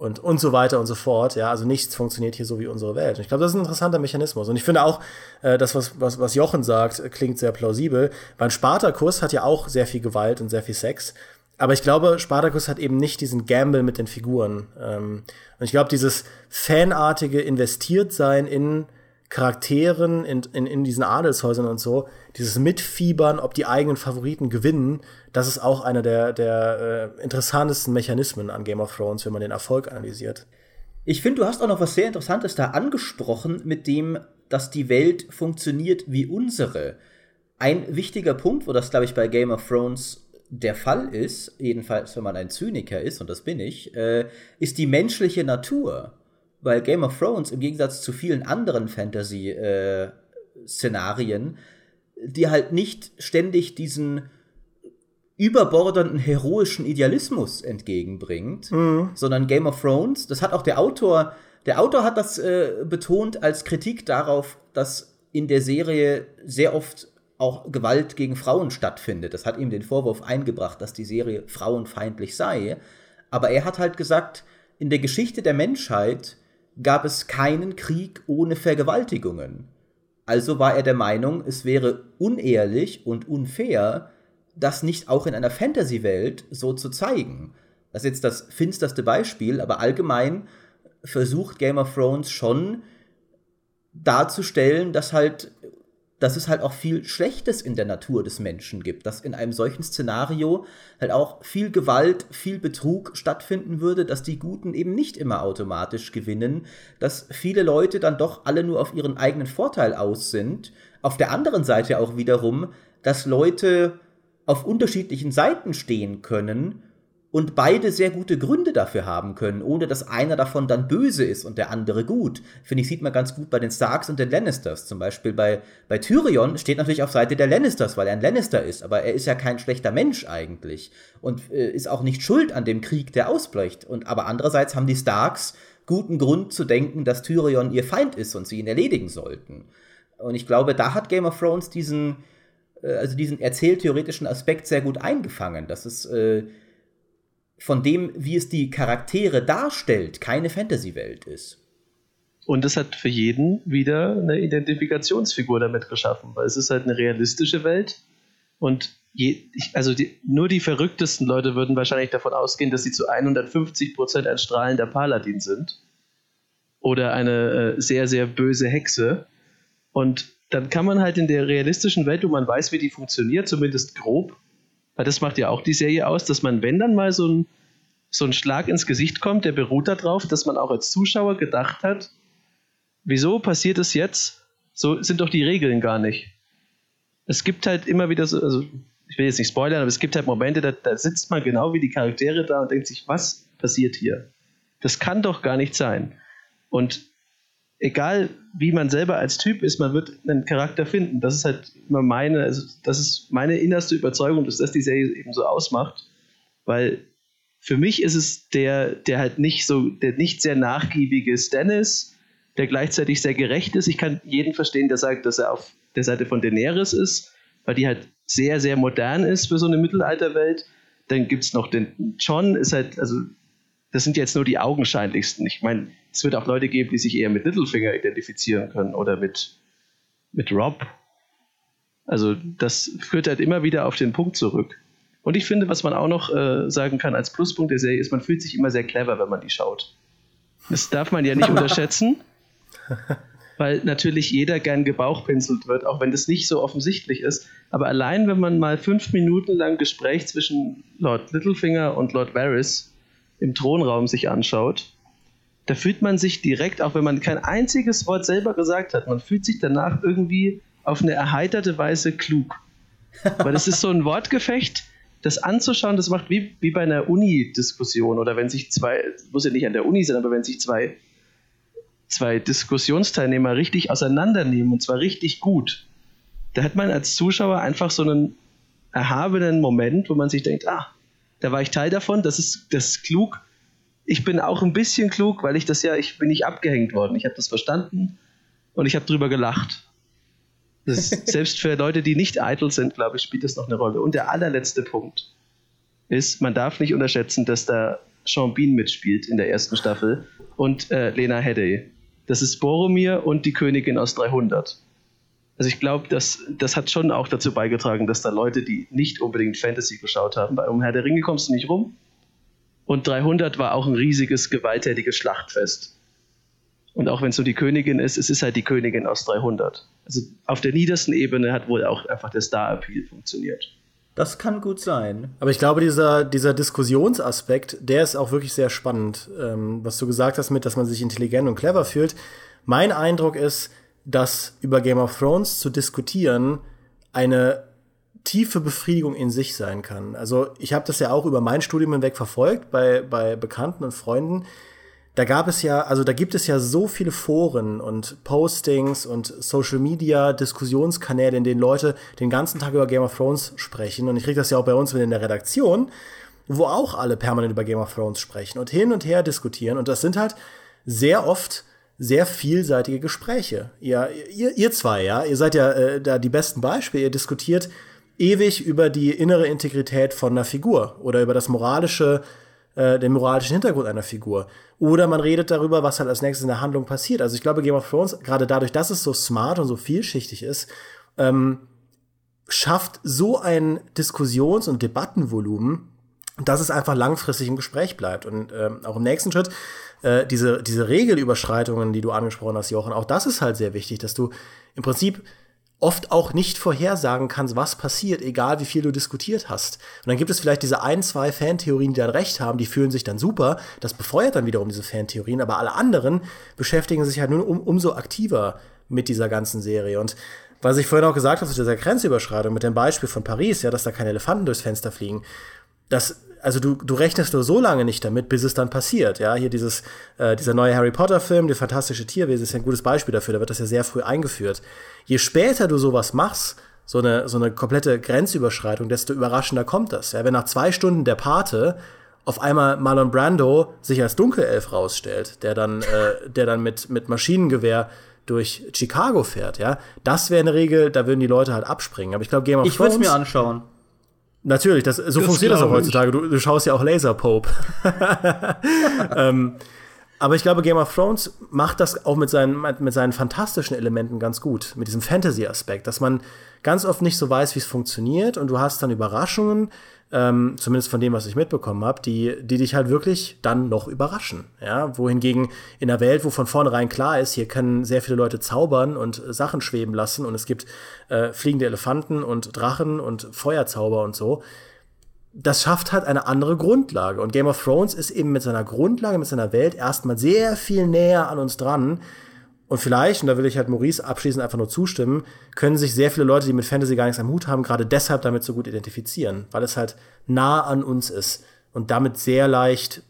und, und so weiter und so fort. Ja, also nichts funktioniert hier so wie unsere Welt. Und ich glaube, das ist ein interessanter Mechanismus. Und ich finde auch, äh, das, was, was, was Jochen sagt, klingt sehr plausibel. Weil Spartacus hat ja auch sehr viel Gewalt und sehr viel Sex. Aber ich glaube, Spartacus hat eben nicht diesen Gamble mit den Figuren. Ähm, und ich glaube, dieses fanartige Investiertsein in Charakteren in, in, in diesen Adelshäusern und so, dieses Mitfiebern, ob die eigenen Favoriten gewinnen, das ist auch einer der, der äh, interessantesten Mechanismen an Game of Thrones, wenn man den Erfolg analysiert. Ich finde, du hast auch noch was sehr Interessantes da angesprochen, mit dem, dass die Welt funktioniert wie unsere. ein wichtiger Punkt, wo das, glaube ich, bei Game of Thrones der Fall ist, jedenfalls wenn man ein Zyniker ist, und das bin ich, äh, ist die menschliche Natur. Weil Game of Thrones im Gegensatz zu vielen anderen Fantasy-Szenarien, äh, die halt nicht ständig diesen überbordenden heroischen Idealismus entgegenbringt, mhm. sondern Game of Thrones, das hat auch der Autor, der Autor hat das äh, betont als Kritik darauf, dass in der Serie sehr oft auch Gewalt gegen Frauen stattfindet. Das hat ihm den Vorwurf eingebracht, dass die Serie frauenfeindlich sei. Aber er hat halt gesagt, in der Geschichte der Menschheit gab es keinen Krieg ohne Vergewaltigungen. Also war er der Meinung, es wäre unehrlich und unfair, das nicht auch in einer Fantasy-Welt so zu zeigen. Das ist jetzt das finsterste Beispiel, aber allgemein versucht Game of Thrones schon darzustellen, dass halt dass es halt auch viel Schlechtes in der Natur des Menschen gibt, dass in einem solchen Szenario halt auch viel Gewalt, viel Betrug stattfinden würde, dass die Guten eben nicht immer automatisch gewinnen, dass viele Leute dann doch alle nur auf ihren eigenen Vorteil aus sind. Auf der anderen Seite auch wiederum, dass Leute auf unterschiedlichen Seiten stehen können und beide sehr gute Gründe dafür haben können, ohne dass einer davon dann böse ist und der andere gut. Finde ich, sieht man ganz gut bei den Starks und den Lannisters. Zum Beispiel bei, bei Tyrion steht natürlich auf Seite der Lannisters, weil er ein Lannister ist, aber er ist ja kein schlechter Mensch eigentlich und äh, ist auch nicht schuld an dem Krieg, der ausbricht. Und, aber andererseits haben die Starks guten Grund zu denken, dass Tyrion ihr Feind ist und sie ihn erledigen sollten. Und ich glaube, da hat Game of Thrones diesen, äh, also diesen erzähltheoretischen Aspekt sehr gut eingefangen, dass es äh, von dem, wie es die Charaktere darstellt, keine Fantasy-Welt ist. Und es hat für jeden wieder eine Identifikationsfigur damit geschaffen, weil es ist halt eine realistische Welt und je, also die, nur die verrücktesten Leute würden wahrscheinlich davon ausgehen, dass sie zu 150 Prozent ein strahlender Paladin sind oder eine äh, sehr, sehr böse Hexe. Und dann kann man halt in der realistischen Welt, wo man weiß, wie die funktioniert, zumindest grob, weil das macht ja auch die Serie aus, dass man, wenn dann mal so ein, so ein Schlag ins Gesicht kommt, der beruht darauf, dass man auch als Zuschauer gedacht hat, wieso passiert es jetzt? So sind doch die Regeln gar nicht. Es gibt halt immer wieder so, also ich will jetzt nicht spoilern, aber es gibt halt Momente, da, da sitzt man genau wie die Charaktere da und denkt sich, was passiert hier? Das kann doch gar nicht sein. Und egal wie man selber als Typ ist, man wird einen Charakter finden. Das ist halt immer meine, also das ist meine innerste Überzeugung, dass das die Serie eben so ausmacht. Weil für mich ist es der, der halt nicht so, der nicht sehr nachgiebige Stannis, der gleichzeitig sehr gerecht ist. Ich kann jeden verstehen, der sagt, dass er auf der Seite von Daenerys ist, weil die halt sehr, sehr modern ist für so eine Mittelalterwelt. Dann gibt es noch den John, ist halt, also das sind jetzt nur die augenscheinlichsten. Ich meine, es wird auch Leute geben, die sich eher mit Littlefinger identifizieren können oder mit, mit Rob. Also das führt halt immer wieder auf den Punkt zurück. Und ich finde, was man auch noch äh, sagen kann als Pluspunkt der Serie ist, man fühlt sich immer sehr clever, wenn man die schaut. Das darf man ja nicht unterschätzen, weil natürlich jeder gern gebauchpinselt wird, auch wenn das nicht so offensichtlich ist. Aber allein, wenn man mal fünf Minuten lang Gespräch zwischen Lord Littlefinger und Lord Varys im Thronraum sich anschaut, da fühlt man sich direkt, auch wenn man kein einziges Wort selber gesagt hat, man fühlt sich danach irgendwie auf eine erheiterte Weise klug. Weil es ist so ein Wortgefecht, das anzuschauen, das macht wie, wie bei einer Uni-Diskussion oder wenn sich zwei, muss ja nicht an der Uni sein, aber wenn sich zwei, zwei Diskussionsteilnehmer richtig auseinandernehmen und zwar richtig gut, da hat man als Zuschauer einfach so einen erhabenen Moment, wo man sich denkt, ah, da war ich Teil davon, das ist, das ist klug. Ich bin auch ein bisschen klug, weil ich das ja, ich bin nicht abgehängt worden. Ich habe das verstanden und ich habe drüber gelacht. Ist, selbst für Leute, die nicht eitel sind, glaube ich, spielt das noch eine Rolle. Und der allerletzte Punkt ist, man darf nicht unterschätzen, dass da Sean Bean mitspielt in der ersten Staffel und äh, Lena Headey. Das ist Boromir und die Königin aus 300. Also ich glaube, das, das hat schon auch dazu beigetragen, dass da Leute, die nicht unbedingt Fantasy geschaut haben, bei um Herr der Ringe kommst du nicht rum. Und 300 war auch ein riesiges, gewalttätiges Schlachtfest. Und auch wenn es so die Königin ist, es ist halt die Königin aus 300. Also auf der niedersten Ebene hat wohl auch einfach der Star-Appeal funktioniert. Das kann gut sein. Aber ich glaube, dieser, dieser Diskussionsaspekt, der ist auch wirklich sehr spannend. Ähm, was du gesagt hast mit, dass man sich intelligent und clever fühlt. Mein Eindruck ist, dass über Game of Thrones zu diskutieren eine tiefe Befriedigung in sich sein kann. Also ich habe das ja auch über mein Studium hinweg verfolgt bei, bei Bekannten und Freunden. Da gab es ja, also da gibt es ja so viele Foren und Postings und Social Media Diskussionskanäle, in denen Leute den ganzen Tag über Game of Thrones sprechen. Und ich kriege das ja auch bei uns mit in der Redaktion, wo auch alle permanent über Game of Thrones sprechen und hin und her diskutieren. Und das sind halt sehr oft sehr vielseitige Gespräche. Ihr, ihr, ihr zwei, ja, ihr seid ja äh, da die besten Beispiele. Ihr diskutiert ewig über die innere Integrität von einer Figur oder über das moralische, äh, den moralischen Hintergrund einer Figur. Oder man redet darüber, was halt als nächstes in der Handlung passiert. Also ich glaube, Game of Thrones, gerade dadurch, dass es so smart und so vielschichtig ist, ähm, schafft so ein Diskussions- und Debattenvolumen, dass es einfach langfristig im Gespräch bleibt. Und ähm, auch im nächsten Schritt, äh, diese, diese Regelüberschreitungen, die du angesprochen hast, Jochen, auch das ist halt sehr wichtig, dass du im Prinzip oft auch nicht vorhersagen kannst, was passiert, egal wie viel du diskutiert hast. Und dann gibt es vielleicht diese ein, zwei Fantheorien, die dann recht haben, die fühlen sich dann super. Das befeuert dann wiederum diese Fantheorien, aber alle anderen beschäftigen sich halt nur um, umso aktiver mit dieser ganzen Serie. Und was ich vorhin auch gesagt habe zu dieser Grenzüberschreitung mit dem Beispiel von Paris, ja, dass da keine Elefanten durchs Fenster fliegen, das also du, du rechnest nur so lange nicht damit, bis es dann passiert. Ja, hier dieses, äh, dieser neue Harry Potter-Film, die fantastische Tierwesen, ist ja ein gutes Beispiel dafür. Da wird das ja sehr früh eingeführt. Je später du sowas machst, so eine, so eine komplette Grenzüberschreitung, desto überraschender kommt das. Ja, wenn nach zwei Stunden der Pate auf einmal Marlon Brando sich als Dunkelelf rausstellt, der dann, äh, der dann mit, mit Maschinengewehr durch Chicago fährt, ja, das wäre eine Regel, da würden die Leute halt abspringen. Aber ich glaube, Game of ich Thrones. Ich würde es mir anschauen. Natürlich, das, so das funktioniert das auch heutzutage. Du, du, schaust ja auch Laser Pope. ähm, aber ich glaube, Game of Thrones macht das auch mit seinen, mit seinen fantastischen Elementen ganz gut, mit diesem Fantasy-Aspekt, dass man ganz oft nicht so weiß, wie es funktioniert und du hast dann Überraschungen, ähm, zumindest von dem, was ich mitbekommen habe, die, die dich halt wirklich dann noch überraschen. Ja? Wohingegen in einer Welt, wo von vornherein klar ist, hier können sehr viele Leute zaubern und Sachen schweben lassen und es gibt äh, fliegende Elefanten und Drachen und Feuerzauber und so, das schafft halt eine andere Grundlage. Und Game of Thrones ist eben mit seiner Grundlage, mit seiner Welt erstmal sehr viel näher an uns dran, und vielleicht, und da will ich halt Maurice abschließend einfach nur zustimmen, können sich sehr viele Leute, die mit Fantasy gar nichts am Hut haben, gerade deshalb damit so gut identifizieren, weil es halt nah an uns ist und damit sehr leicht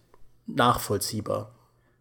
nachvollziehbar.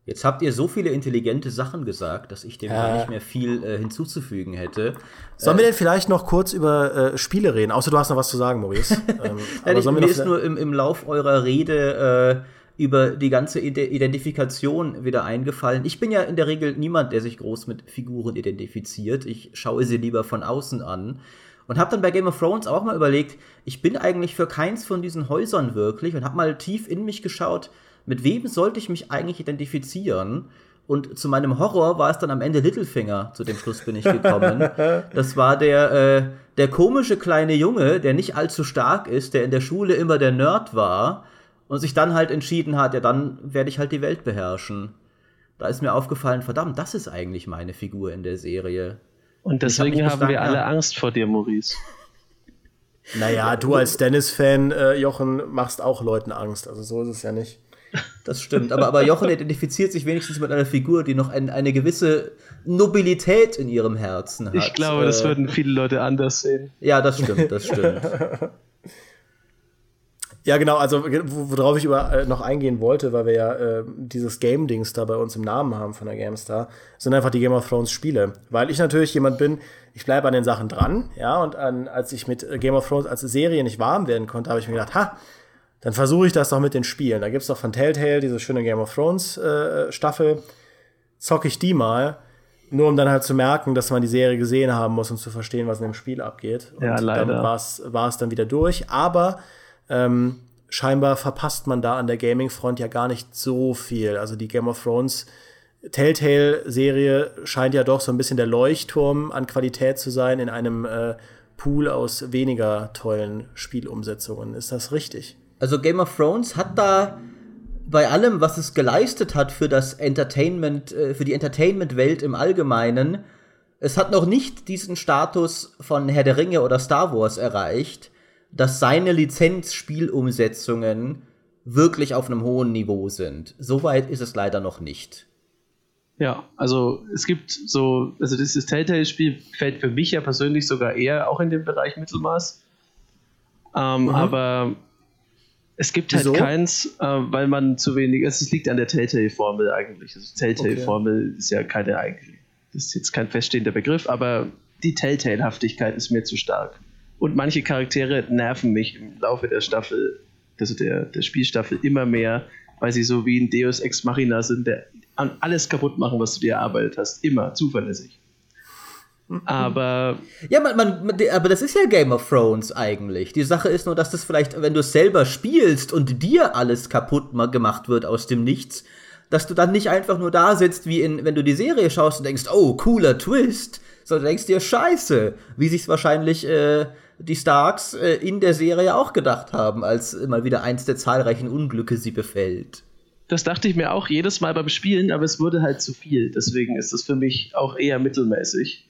Jetzt habt ihr so viele intelligente Sachen gesagt, dass ich dem äh. gar nicht mehr viel äh, hinzuzufügen hätte. Sollen wir denn vielleicht noch kurz über äh, Spiele reden? Außer du hast noch was zu sagen, Maurice. ähm, aber ich, mir ist nur im, im Lauf eurer Rede äh, über die ganze Identifikation wieder eingefallen. Ich bin ja in der Regel niemand, der sich groß mit Figuren identifiziert. Ich schaue sie lieber von außen an. Und habe dann bei Game of Thrones auch mal überlegt, ich bin eigentlich für keins von diesen Häusern wirklich und habe mal tief in mich geschaut, mit wem sollte ich mich eigentlich identifizieren? Und zu meinem Horror war es dann am Ende Littlefinger, zu dem Schluss bin ich gekommen. Das war der, äh, der komische kleine Junge, der nicht allzu stark ist, der in der Schule immer der Nerd war und sich dann halt entschieden hat, ja, dann werde ich halt die Welt beherrschen. Da ist mir aufgefallen, verdammt, das ist eigentlich meine Figur in der Serie. Und deswegen hab haben wir alle Angst vor dir, Maurice. Naja, du als Dennis-Fan, äh, Jochen, machst auch Leuten Angst. Also so ist es ja nicht. Das stimmt. Aber, aber Jochen identifiziert sich wenigstens mit einer Figur, die noch ein, eine gewisse Nobilität in ihrem Herzen hat. Ich glaube, das äh, würden viele Leute anders sehen. Ja, das stimmt, das stimmt. Ja, genau, also worauf ich über, äh, noch eingehen wollte, weil wir ja äh, dieses Game-Dings da bei uns im Namen haben von der GameStar, sind einfach die Game of Thrones Spiele. Weil ich natürlich jemand bin, ich bleibe an den Sachen dran, ja, und an, als ich mit Game of Thrones als Serie nicht warm werden konnte, habe ich mir gedacht, ha, dann versuche ich das doch mit den Spielen. Da gibt es doch von Telltale diese schöne Game of Thrones äh, Staffel, zocke ich die mal, nur um dann halt zu merken, dass man die Serie gesehen haben muss, um zu verstehen, was in dem Spiel abgeht. Und ja, leider. damit war es dann wieder durch. Aber ähm, scheinbar verpasst man da an der Gaming-Front ja gar nicht so viel. Also die Game of Thrones Telltale-Serie scheint ja doch so ein bisschen der Leuchtturm an Qualität zu sein in einem äh, Pool aus weniger tollen Spielumsetzungen. Ist das richtig? Also Game of Thrones hat da bei allem, was es geleistet hat für das Entertainment, äh, für die Entertainment-Welt im Allgemeinen, es hat noch nicht diesen Status von Herr der Ringe oder Star Wars erreicht, dass seine Lizenzspielumsetzungen wirklich auf einem hohen Niveau sind. Soweit ist es leider noch nicht. Ja, also es gibt so, also dieses Telltale-Spiel fällt für mich ja persönlich sogar eher auch in den Bereich Mittelmaß. Ähm, mhm. Aber es gibt halt Wieso? keins, äh, weil man zu wenig, es liegt an der Telltale-Formel eigentlich. Also Telltale-Formel okay. ist ja keine eigentlich, das ist jetzt kein feststehender Begriff, aber die Telltale-Haftigkeit ist mir zu stark. Und manche Charaktere nerven mich im Laufe der Staffel, also der, der Spielstaffel immer mehr, weil sie so wie ein Deus Ex Machina sind, der alles kaputt machen, was du dir erarbeitet hast. Immer zuverlässig. Aber. Ja, man, man, aber das ist ja Game of Thrones eigentlich. Die Sache ist nur, dass das vielleicht, wenn du es selber spielst und dir alles kaputt gemacht wird aus dem Nichts, dass du dann nicht einfach nur da sitzt, wie in, wenn du die Serie schaust und denkst, oh, cooler Twist, sondern denkst dir, scheiße, wie sich's wahrscheinlich äh, die Starks äh, in der Serie auch gedacht haben, als mal wieder eins der zahlreichen Unglücke sie befällt. Das dachte ich mir auch jedes Mal beim Spielen, aber es wurde halt zu viel. Deswegen ist das für mich auch eher mittelmäßig.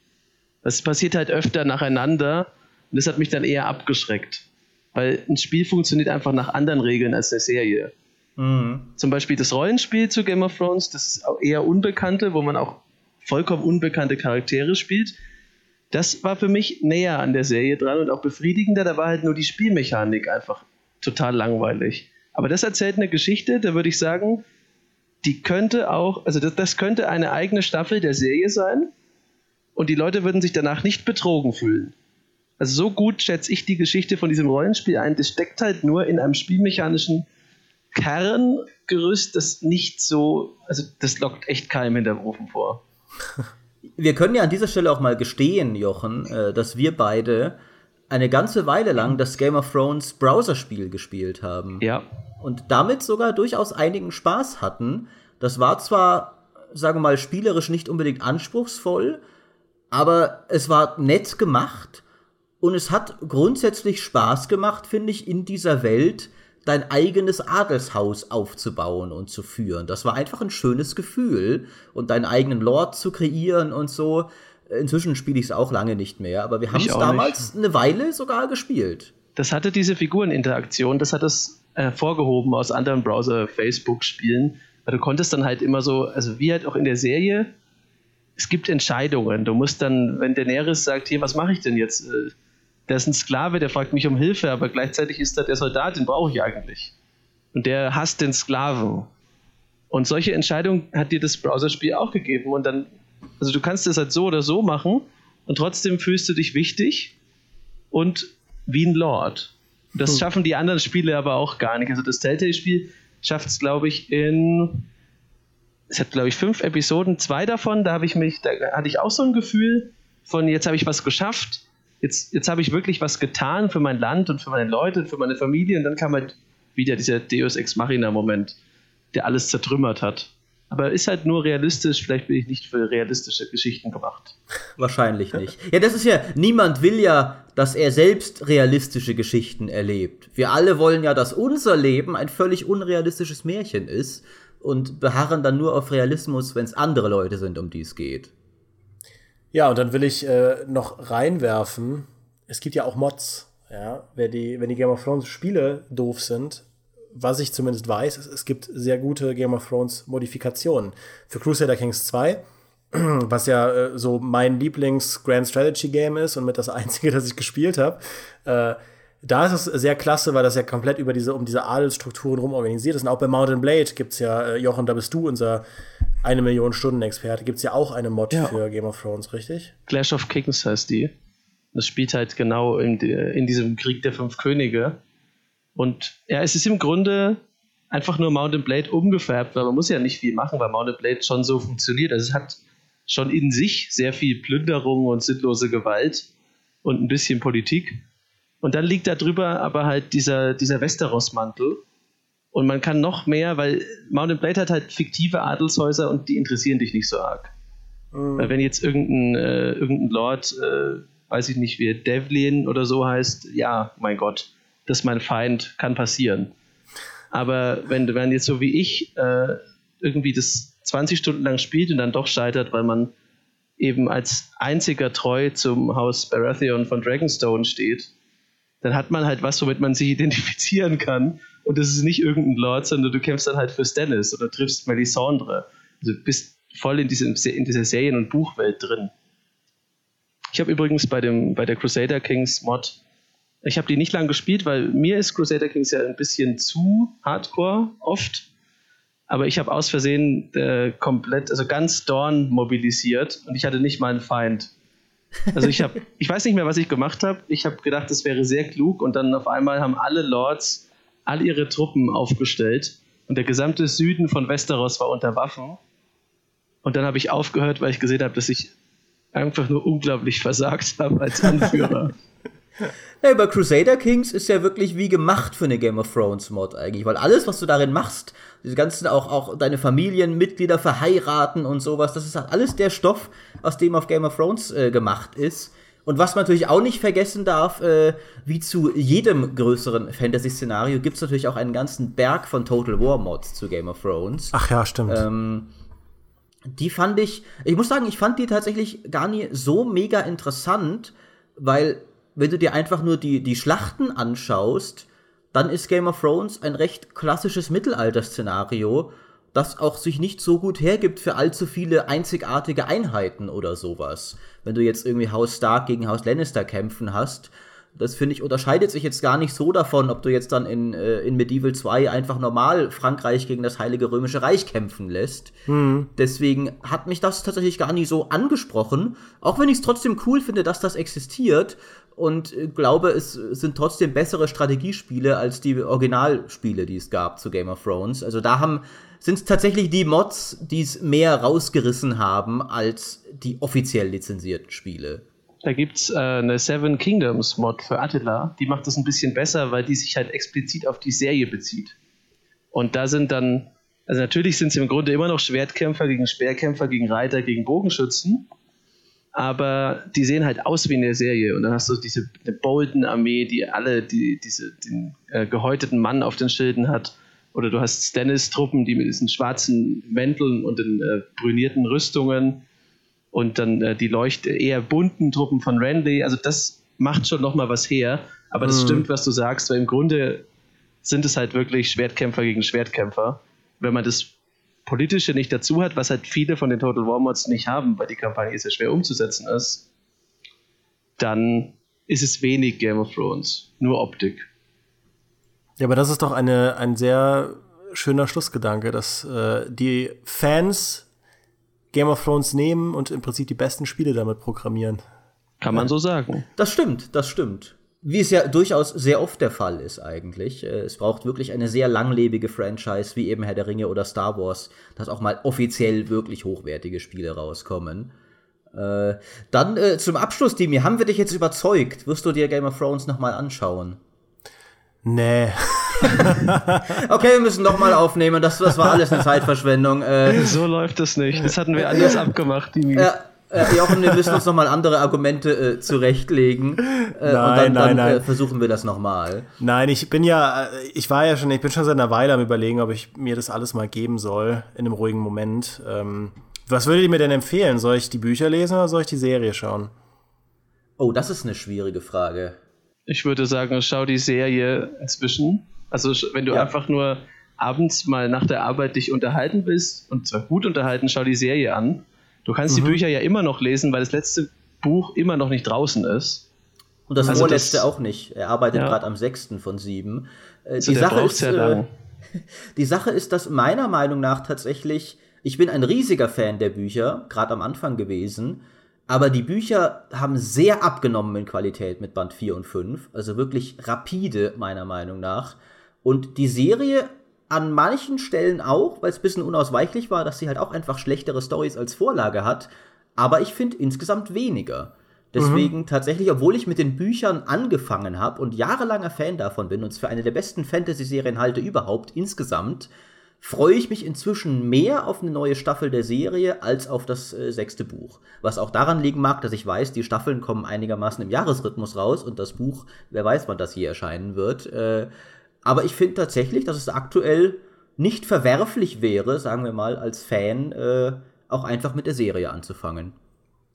Es passiert halt öfter nacheinander und das hat mich dann eher abgeschreckt. Weil ein Spiel funktioniert einfach nach anderen Regeln als eine Serie. Mhm. Zum Beispiel das Rollenspiel zu Game of Thrones, das ist eher Unbekannte, wo man auch vollkommen unbekannte Charaktere spielt. Das war für mich näher an der Serie dran und auch befriedigender. Da war halt nur die Spielmechanik einfach total langweilig. Aber das erzählt eine Geschichte, da würde ich sagen, die könnte auch, also das, das könnte eine eigene Staffel der Serie sein und die Leute würden sich danach nicht betrogen fühlen. Also so gut schätze ich die Geschichte von diesem Rollenspiel ein. Das steckt halt nur in einem spielmechanischen Kerngerüst, das nicht so, also das lockt echt keinem hinter Ofen vor. Wir können ja an dieser Stelle auch mal gestehen, Jochen, äh, dass wir beide eine ganze Weile lang das Game of Thrones Browserspiel gespielt haben. Ja und damit sogar durchaus einigen Spaß hatten. Das war zwar, sagen wir mal, spielerisch nicht unbedingt anspruchsvoll, aber es war nett gemacht und es hat grundsätzlich Spaß gemacht, finde ich, in dieser Welt dein eigenes Adelshaus aufzubauen und zu führen. Das war einfach ein schönes Gefühl und deinen eigenen Lord zu kreieren und so. Inzwischen spiele ich es auch lange nicht mehr, aber wir haben es damals nicht. eine Weile sogar gespielt. Das hatte diese Figureninteraktion, das hat es hervorgehoben aus anderen Browser-Facebook-Spielen. Weil du konntest dann halt immer so, also wie halt auch in der Serie, es gibt Entscheidungen. Du musst dann, wenn Daenerys sagt, hier, was mache ich denn jetzt? Der ist ein Sklave, der fragt mich um Hilfe, aber gleichzeitig ist da der Soldat, den brauche ich eigentlich. Und der hasst den Sklaven. Und solche Entscheidungen hat dir das Browserspiel auch gegeben. Und dann, also du kannst das halt so oder so machen und trotzdem fühlst du dich wichtig und wie ein Lord. Das hm. schaffen die anderen Spiele aber auch gar nicht. Also das Telltale-Spiel schafft es, glaube ich, in. Es hat, glaube ich, fünf Episoden, zwei davon, da habe ich mich, da hatte ich auch so ein Gefühl von, jetzt habe ich was geschafft, jetzt, jetzt habe ich wirklich was getan für mein Land und für meine Leute und für meine Familie und dann kam halt wieder dieser Deus Ex Machina-Moment, der alles zertrümmert hat. Aber ist halt nur realistisch, vielleicht bin ich nicht für realistische Geschichten gemacht. Wahrscheinlich nicht. Ja, das ist ja, niemand will ja, dass er selbst realistische Geschichten erlebt. Wir alle wollen ja, dass unser Leben ein völlig unrealistisches Märchen ist und beharren dann nur auf Realismus, wenn es andere Leute sind, um die es geht. Ja, und dann will ich äh, noch reinwerfen, es gibt ja auch Mods. Ja, wenn die, wenn die Game of Thrones Spiele doof sind, was ich zumindest weiß, es, es gibt sehr gute Game of Thrones Modifikationen. Für Crusader Kings 2, was ja äh, so mein Lieblings-Grand Strategy Game ist und mit das einzige, das ich gespielt habe, äh, da ist es sehr klasse, weil das ja komplett über diese, um diese Adelsstrukturen rum organisiert ist. Und auch bei Mountain Blade gibt es ja, äh, Jochen, da bist du unser eine Million Stunden Experte, gibt es ja auch eine Mod ja. für Game of Thrones, richtig? Clash of Kings heißt die. Das spielt halt genau in, in diesem Krieg der fünf Könige. Und ja, es ist im Grunde einfach nur Mountain Blade umgefärbt, weil man muss ja nicht viel machen, weil Mountain Blade schon so funktioniert. Also es hat schon in sich sehr viel Plünderung und sinnlose Gewalt und ein bisschen Politik. Und dann liegt da drüber aber halt dieser, dieser Westeros-Mantel. Und man kann noch mehr, weil Mountain Blade hat halt fiktive Adelshäuser und die interessieren dich nicht so arg. Mhm. Weil wenn jetzt irgendein, äh, irgendein Lord, äh, weiß ich nicht, wie Devlin oder so heißt, ja, mein Gott, das ist mein Feind, kann passieren. Aber wenn, wenn jetzt so wie ich äh, irgendwie das 20 Stunden lang spielt und dann doch scheitert, weil man eben als einziger treu zum Haus Baratheon von Dragonstone steht, dann hat man halt was, womit man sich identifizieren kann. Und das ist nicht irgendein Lord, sondern du kämpfst dann halt für Stannis oder triffst Melisandre. Also bist voll in, diesem, in dieser Serien- und Buchwelt drin. Ich habe übrigens bei, dem, bei der Crusader Kings Mod, ich habe die nicht lang gespielt, weil mir ist Crusader Kings ja ein bisschen zu hardcore oft. Aber ich habe aus Versehen äh, komplett, also ganz Dorn mobilisiert und ich hatte nicht mal einen Feind. Also ich habe, ich weiß nicht mehr, was ich gemacht habe. Ich habe gedacht, das wäre sehr klug und dann auf einmal haben alle Lords all ihre Truppen aufgestellt und der gesamte Süden von Westeros war unter Waffen. Und dann habe ich aufgehört, weil ich gesehen habe, dass ich einfach nur unglaublich versagt habe als Anführer. Ja, bei Crusader Kings ist ja wirklich wie gemacht für eine Game of Thrones Mod eigentlich, weil alles, was du darin machst, diese ganzen auch, auch deine Familienmitglieder verheiraten und sowas, das ist halt alles der Stoff, aus dem auf Game of Thrones äh, gemacht ist. Und was man natürlich auch nicht vergessen darf, äh, wie zu jedem größeren Fantasy-Szenario, gibt es natürlich auch einen ganzen Berg von Total War Mods zu Game of Thrones. Ach ja, stimmt. Ähm, die fand ich, ich muss sagen, ich fand die tatsächlich gar nicht so mega interessant, weil wenn du dir einfach nur die, die Schlachten anschaust, dann ist Game of Thrones ein recht klassisches Mittelalter-Szenario, das auch sich nicht so gut hergibt für allzu viele einzigartige Einheiten oder sowas. Wenn du jetzt irgendwie Haus Stark gegen Haus Lannister kämpfen hast, das finde ich unterscheidet sich jetzt gar nicht so davon, ob du jetzt dann in, äh, in Medieval 2 einfach normal Frankreich gegen das Heilige Römische Reich kämpfen lässt. Mhm. Deswegen hat mich das tatsächlich gar nicht so angesprochen, auch wenn ich es trotzdem cool finde, dass das existiert und äh, glaube, es sind trotzdem bessere Strategiespiele als die Originalspiele, die es gab zu Game of Thrones. Also da haben sind es tatsächlich die Mods, die es mehr rausgerissen haben als die offiziell lizenzierten Spiele. Da gibt es äh, eine Seven Kingdoms Mod für Attila, die macht das ein bisschen besser, weil die sich halt explizit auf die Serie bezieht. Und da sind dann, also natürlich sind es im Grunde immer noch Schwertkämpfer gegen Speerkämpfer, gegen Reiter, gegen Bogenschützen, aber die sehen halt aus wie in der Serie. Und dann hast du diese Bolden-Armee, die alle die, diese, den äh, gehäuteten Mann auf den Schilden hat. Oder du hast Stannis-Truppen, die mit diesen schwarzen Mänteln und den äh, brünierten Rüstungen und dann äh, die leucht eher bunten Truppen von Randy. Also das macht schon noch mal was her. Aber das mhm. stimmt, was du sagst, weil im Grunde sind es halt wirklich Schwertkämpfer gegen Schwertkämpfer. Wenn man das Politische nicht dazu hat, was halt viele von den Total War Mods nicht haben, weil die Kampagne sehr schwer umzusetzen ist, dann ist es wenig Game of Thrones, nur Optik. Ja, aber das ist doch eine, ein sehr schöner Schlussgedanke, dass äh, die Fans Game of Thrones nehmen und im Prinzip die besten Spiele damit programmieren. Kann man so sagen. Das stimmt, das stimmt. Wie es ja durchaus sehr oft der Fall ist eigentlich. Äh, es braucht wirklich eine sehr langlebige Franchise, wie eben Herr der Ringe oder Star Wars, dass auch mal offiziell wirklich hochwertige Spiele rauskommen. Äh, dann äh, zum Abschluss, Dimi, haben wir dich jetzt überzeugt? Wirst du dir Game of Thrones nochmal anschauen? Nee. okay, wir müssen nochmal aufnehmen. Das, das war alles eine Zeitverschwendung. Äh, so läuft das nicht. Das hatten wir anders abgemacht, die Ja, äh, Jochen, wir müssen uns nochmal andere Argumente äh, zurechtlegen. Äh, nein, und dann, nein, dann nein. Äh, versuchen wir das nochmal. Nein, ich bin ja, äh, ich war ja schon, ich bin schon seit einer Weile am überlegen, ob ich mir das alles mal geben soll, in einem ruhigen Moment. Ähm, was würdet ihr mir denn empfehlen? Soll ich die Bücher lesen oder soll ich die Serie schauen? Oh, das ist eine schwierige Frage. Ich würde sagen, schau die Serie inzwischen. Also wenn du ja. einfach nur abends mal nach der Arbeit dich unterhalten willst und zwar gut unterhalten, schau die Serie an. Du kannst mhm. die Bücher ja immer noch lesen, weil das letzte Buch immer noch nicht draußen ist. Und das also vorletzte das, auch nicht. Er arbeitet ja. gerade am sechsten von sieben. Äh, also die, Sache ist, äh, die Sache ist, dass meiner Meinung nach tatsächlich, ich bin ein riesiger Fan der Bücher, gerade am Anfang gewesen, aber die Bücher haben sehr abgenommen in Qualität mit Band 4 und 5. Also wirklich rapide, meiner Meinung nach. Und die Serie an manchen Stellen auch, weil es ein bisschen unausweichlich war, dass sie halt auch einfach schlechtere Stories als Vorlage hat. Aber ich finde insgesamt weniger. Deswegen mhm. tatsächlich, obwohl ich mit den Büchern angefangen habe und jahrelanger Fan davon bin und es für eine der besten Fantasy-Serien halte überhaupt insgesamt, freue ich mich inzwischen mehr auf eine neue Staffel der Serie als auf das äh, sechste Buch. Was auch daran liegen mag, dass ich weiß, die Staffeln kommen einigermaßen im Jahresrhythmus raus und das Buch, wer weiß, wann das hier erscheinen wird. Äh, aber ich finde tatsächlich, dass es aktuell nicht verwerflich wäre, sagen wir mal, als Fan äh, auch einfach mit der Serie anzufangen.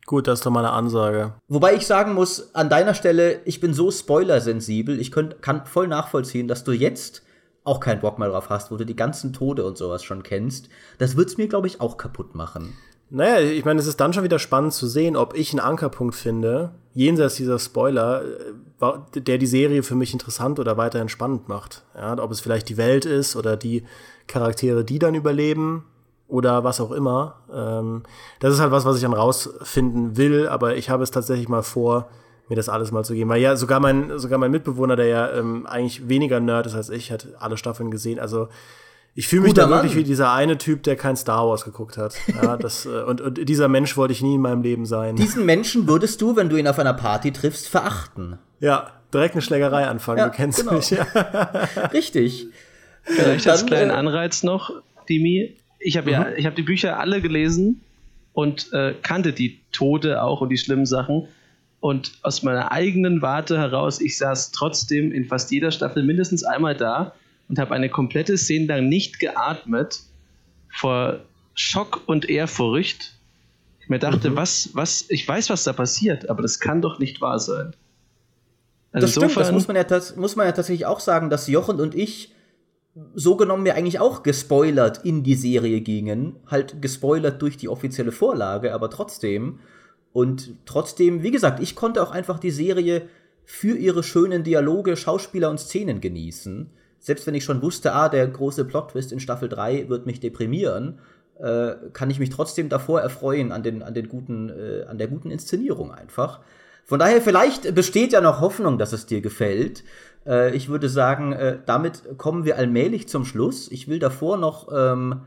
Gut, das ist doch mal eine Ansage. Wobei ich sagen muss, an deiner Stelle, ich bin so spoilersensibel, ich könnt, kann voll nachvollziehen, dass du jetzt auch keinen Bock mehr drauf hast, wo du die ganzen Tode und sowas schon kennst, das wird's mir, glaube ich, auch kaputt machen. Naja, ich meine, es ist dann schon wieder spannend zu sehen, ob ich einen Ankerpunkt finde, jenseits dieser Spoiler, äh, der die Serie für mich interessant oder weiterhin spannend macht. Ja, ob es vielleicht die Welt ist oder die Charaktere, die dann überleben oder was auch immer. Ähm, das ist halt was, was ich dann rausfinden will, aber ich habe es tatsächlich mal vor, mir das alles mal zu geben. Weil ja, sogar mein, sogar mein Mitbewohner, der ja ähm, eigentlich weniger Nerd ist als ich, hat alle Staffeln gesehen. Also ich fühle mich da wirklich wie dieser eine Typ, der kein Star Wars geguckt hat. Ja, das, äh, und, und dieser Mensch wollte ich nie in meinem Leben sein. Diesen Menschen würdest du, wenn du ihn auf einer Party triffst, verachten. Ja, direkt eine Schlägerei anfangen, ja, du kennst genau. mich. Ja. Richtig. Vielleicht als kleinen äh, Anreiz noch, Dimi. Ich habe mhm. ja, ich habe die Bücher alle gelesen und äh, kannte die Tode auch und die schlimmen Sachen. Und aus meiner eigenen Warte heraus, ich saß trotzdem in fast jeder Staffel mindestens einmal da und habe eine komplette Szene lang nicht geatmet vor Schock und Ehrfurcht. Ich mir dachte, mhm. was, was, ich weiß, was da passiert, aber das kann doch nicht wahr sein. Also das stimmt, das muss man, ja, das muss man ja tatsächlich auch sagen, dass Jochen und ich so genommen wir eigentlich auch gespoilert in die Serie gingen. Halt gespoilert durch die offizielle Vorlage, aber trotzdem. Und trotzdem, wie gesagt, ich konnte auch einfach die Serie für ihre schönen Dialoge, Schauspieler und Szenen genießen selbst wenn ich schon wusste, ah, der große Plot-Twist in Staffel 3 wird mich deprimieren, äh, kann ich mich trotzdem davor erfreuen an, den, an, den guten, äh, an der guten Inszenierung einfach. Von daher, vielleicht besteht ja noch Hoffnung, dass es dir gefällt. Äh, ich würde sagen, äh, damit kommen wir allmählich zum Schluss. Ich will davor noch ähm,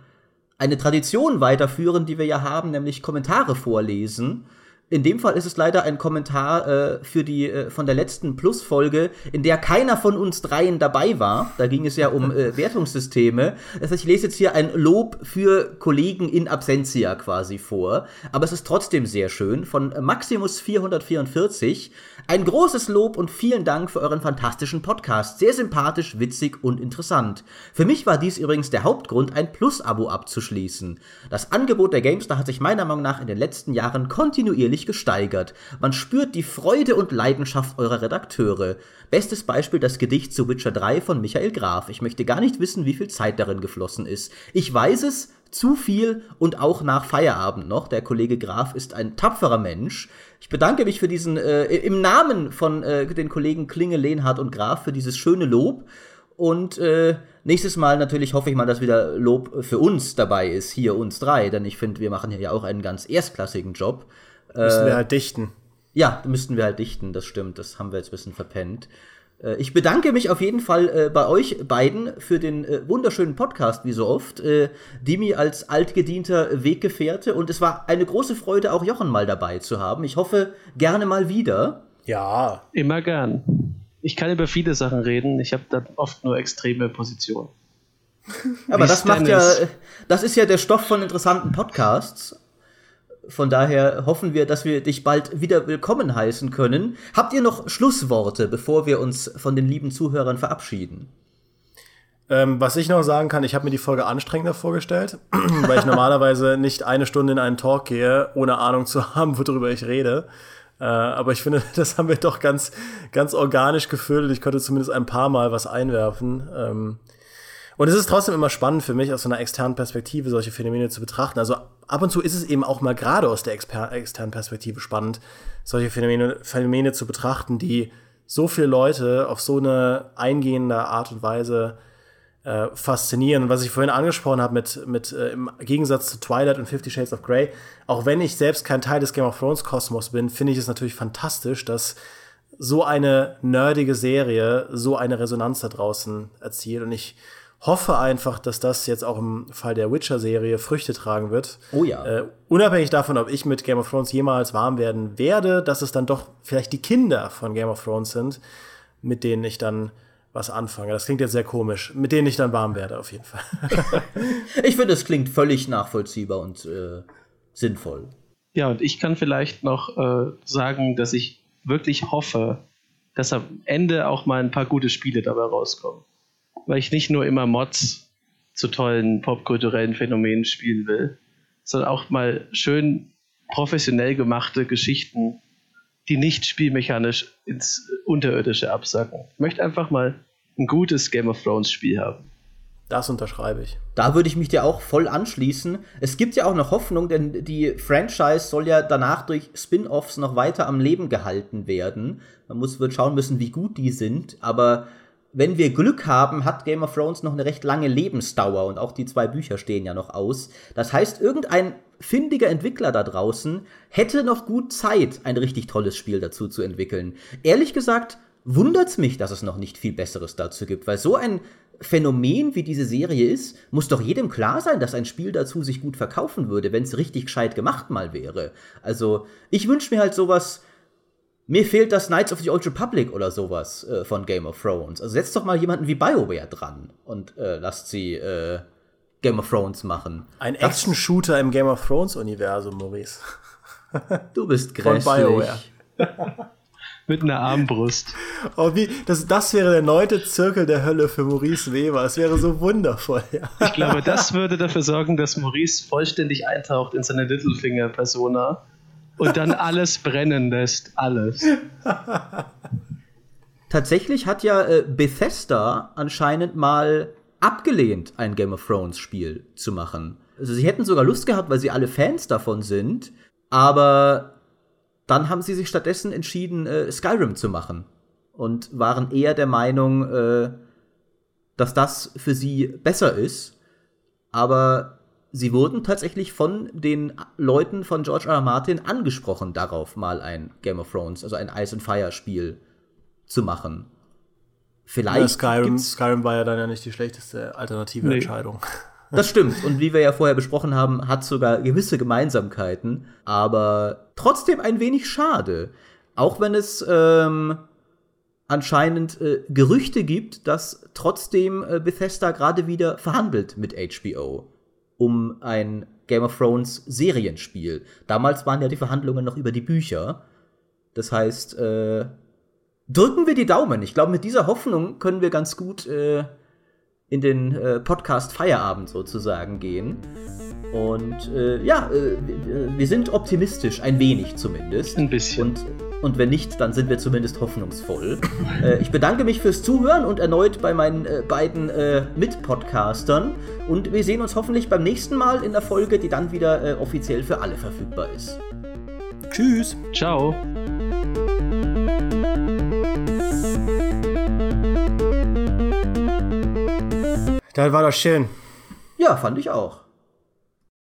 eine Tradition weiterführen, die wir ja haben, nämlich Kommentare vorlesen. In dem Fall ist es leider ein Kommentar äh, für die äh, von der letzten Plus-Folge, in der keiner von uns dreien dabei war. Da ging es ja um äh, Wertungssysteme. Das heißt, ich lese jetzt hier ein Lob für Kollegen in Absentia quasi vor. Aber es ist trotzdem sehr schön. Von Maximus 444. Ein großes Lob und vielen Dank für euren fantastischen Podcast. Sehr sympathisch, witzig und interessant. Für mich war dies übrigens der Hauptgrund, ein Plus-Abo abzuschließen. Das Angebot der GameStar hat sich meiner Meinung nach in den letzten Jahren kontinuierlich deutlich gesteigert. Man spürt die Freude und Leidenschaft eurer Redakteure. Bestes Beispiel das Gedicht zu Witcher 3 von Michael Graf. Ich möchte gar nicht wissen, wie viel Zeit darin geflossen ist. Ich weiß es, zu viel und auch nach Feierabend noch. Der Kollege Graf ist ein tapferer Mensch. Ich bedanke mich für diesen, äh, im Namen von äh, den Kollegen Klinge, Lehnhardt und Graf für dieses schöne Lob. Und äh, nächstes Mal natürlich hoffe ich mal, dass wieder Lob für uns dabei ist, hier uns drei, denn ich finde, wir machen hier ja auch einen ganz erstklassigen Job. Müssen wir äh, halt dichten. Ja, müssten wir halt dichten, das stimmt. Das haben wir jetzt ein bisschen verpennt. Äh, ich bedanke mich auf jeden Fall äh, bei euch beiden für den äh, wunderschönen Podcast, wie so oft. Äh, Dimi als altgedienter Weggefährte und es war eine große Freude, auch Jochen mal dabei zu haben. Ich hoffe, gerne mal wieder. Ja. Immer gern. Ich kann über viele Sachen reden, ich habe da oft nur extreme Positionen. Aber das macht ja, das ist ja der Stoff von interessanten Podcasts. Von daher hoffen wir, dass wir dich bald wieder willkommen heißen können. Habt ihr noch Schlussworte, bevor wir uns von den lieben Zuhörern verabschieden? Ähm, was ich noch sagen kann, ich habe mir die Folge anstrengender vorgestellt, weil ich normalerweise nicht eine Stunde in einen Talk gehe, ohne Ahnung zu haben, worüber ich rede. Äh, aber ich finde, das haben wir doch ganz, ganz organisch gefüllt. Ich konnte zumindest ein paar Mal was einwerfen. Ähm, und es ist trotzdem immer spannend für mich, aus einer externen Perspektive solche Phänomene zu betrachten. Also ab und zu ist es eben auch mal gerade aus der externen Perspektive spannend, solche Phänomene, Phänomene zu betrachten, die so viele Leute auf so eine eingehende Art und Weise äh, faszinieren. Und was ich vorhin angesprochen habe, mit, mit äh, im Gegensatz zu Twilight und Fifty Shades of Grey, auch wenn ich selbst kein Teil des Game of Thrones Kosmos bin, finde ich es natürlich fantastisch, dass so eine nerdige Serie so eine Resonanz da draußen erzielt. Und ich hoffe einfach, dass das jetzt auch im Fall der Witcher-Serie Früchte tragen wird. Oh ja. Äh, unabhängig davon, ob ich mit Game of Thrones jemals warm werden werde, dass es dann doch vielleicht die Kinder von Game of Thrones sind, mit denen ich dann was anfange. Das klingt jetzt sehr komisch, mit denen ich dann warm werde, auf jeden Fall. ich finde, es klingt völlig nachvollziehbar und äh, sinnvoll. Ja, und ich kann vielleicht noch äh, sagen, dass ich wirklich hoffe, dass am Ende auch mal ein paar gute Spiele dabei rauskommen weil ich nicht nur immer Mods zu tollen popkulturellen Phänomenen spielen will, sondern auch mal schön professionell gemachte Geschichten, die nicht spielmechanisch ins Unterirdische absacken. Ich möchte einfach mal ein gutes Game of Thrones Spiel haben. Das unterschreibe ich. Da würde ich mich dir auch voll anschließen. Es gibt ja auch noch Hoffnung, denn die Franchise soll ja danach durch Spin-offs noch weiter am Leben gehalten werden. Man muss wird schauen müssen, wie gut die sind, aber wenn wir Glück haben, hat Game of Thrones noch eine recht lange Lebensdauer und auch die zwei Bücher stehen ja noch aus. Das heißt, irgendein findiger Entwickler da draußen hätte noch gut Zeit, ein richtig tolles Spiel dazu zu entwickeln. Ehrlich gesagt, wundert's mich, dass es noch nicht viel Besseres dazu gibt, weil so ein Phänomen wie diese Serie ist, muss doch jedem klar sein, dass ein Spiel dazu sich gut verkaufen würde, wenn es richtig gescheit gemacht mal wäre. Also, ich wünsche mir halt sowas. Mir fehlt das Knights of the Old Republic oder sowas äh, von Game of Thrones. Also setzt doch mal jemanden wie BioWare dran und äh, lasst sie äh, Game of Thrones machen. Ein Action-Shooter im Game of Thrones-Universum, Maurice. Du bist grässlich. Von BioWare. Mit einer Armbrust. Oh, wie, das, das wäre der neunte Zirkel der Hölle für Maurice Weber. Es wäre so wundervoll. Ja. Ich glaube, das würde dafür sorgen, dass Maurice vollständig eintaucht in seine Littlefinger-Persona und dann alles brennen lässt. Alles. Tatsächlich hat ja äh, Bethesda anscheinend mal abgelehnt, ein Game of Thrones Spiel zu machen. Also sie hätten sogar Lust gehabt, weil sie alle Fans davon sind, aber dann haben sie sich stattdessen entschieden, äh, Skyrim zu machen und waren eher der Meinung, äh, dass das für sie besser ist. Aber sie wurden tatsächlich von den Leuten von George R. R. Martin angesprochen, darauf mal ein Game of Thrones, also ein Ice and Fire Spiel zu machen. Vielleicht. Ja, Skyrim, Skyrim war ja dann ja nicht die schlechteste alternative nee. Entscheidung. Das stimmt. Und wie wir ja vorher besprochen haben, hat sogar gewisse Gemeinsamkeiten, aber trotzdem ein wenig schade. Auch wenn es ähm, anscheinend äh, Gerüchte gibt, dass trotzdem äh, Bethesda gerade wieder verhandelt mit HBO um ein Game of Thrones Serienspiel. Damals waren ja die Verhandlungen noch über die Bücher. Das heißt, äh, drücken wir die Daumen. Ich glaube, mit dieser Hoffnung können wir ganz gut äh, in den äh, Podcast Feierabend sozusagen gehen. Und äh, ja, äh, wir sind optimistisch, ein wenig zumindest. Ein bisschen. Und, und wenn nicht, dann sind wir zumindest hoffnungsvoll. äh, ich bedanke mich fürs Zuhören und erneut bei meinen äh, beiden äh, Mitpodcastern. Und wir sehen uns hoffentlich beim nächsten Mal in der Folge, die dann wieder äh, offiziell für alle verfügbar ist. Tschüss. Ciao. Das war doch schön. Ja, fand ich auch.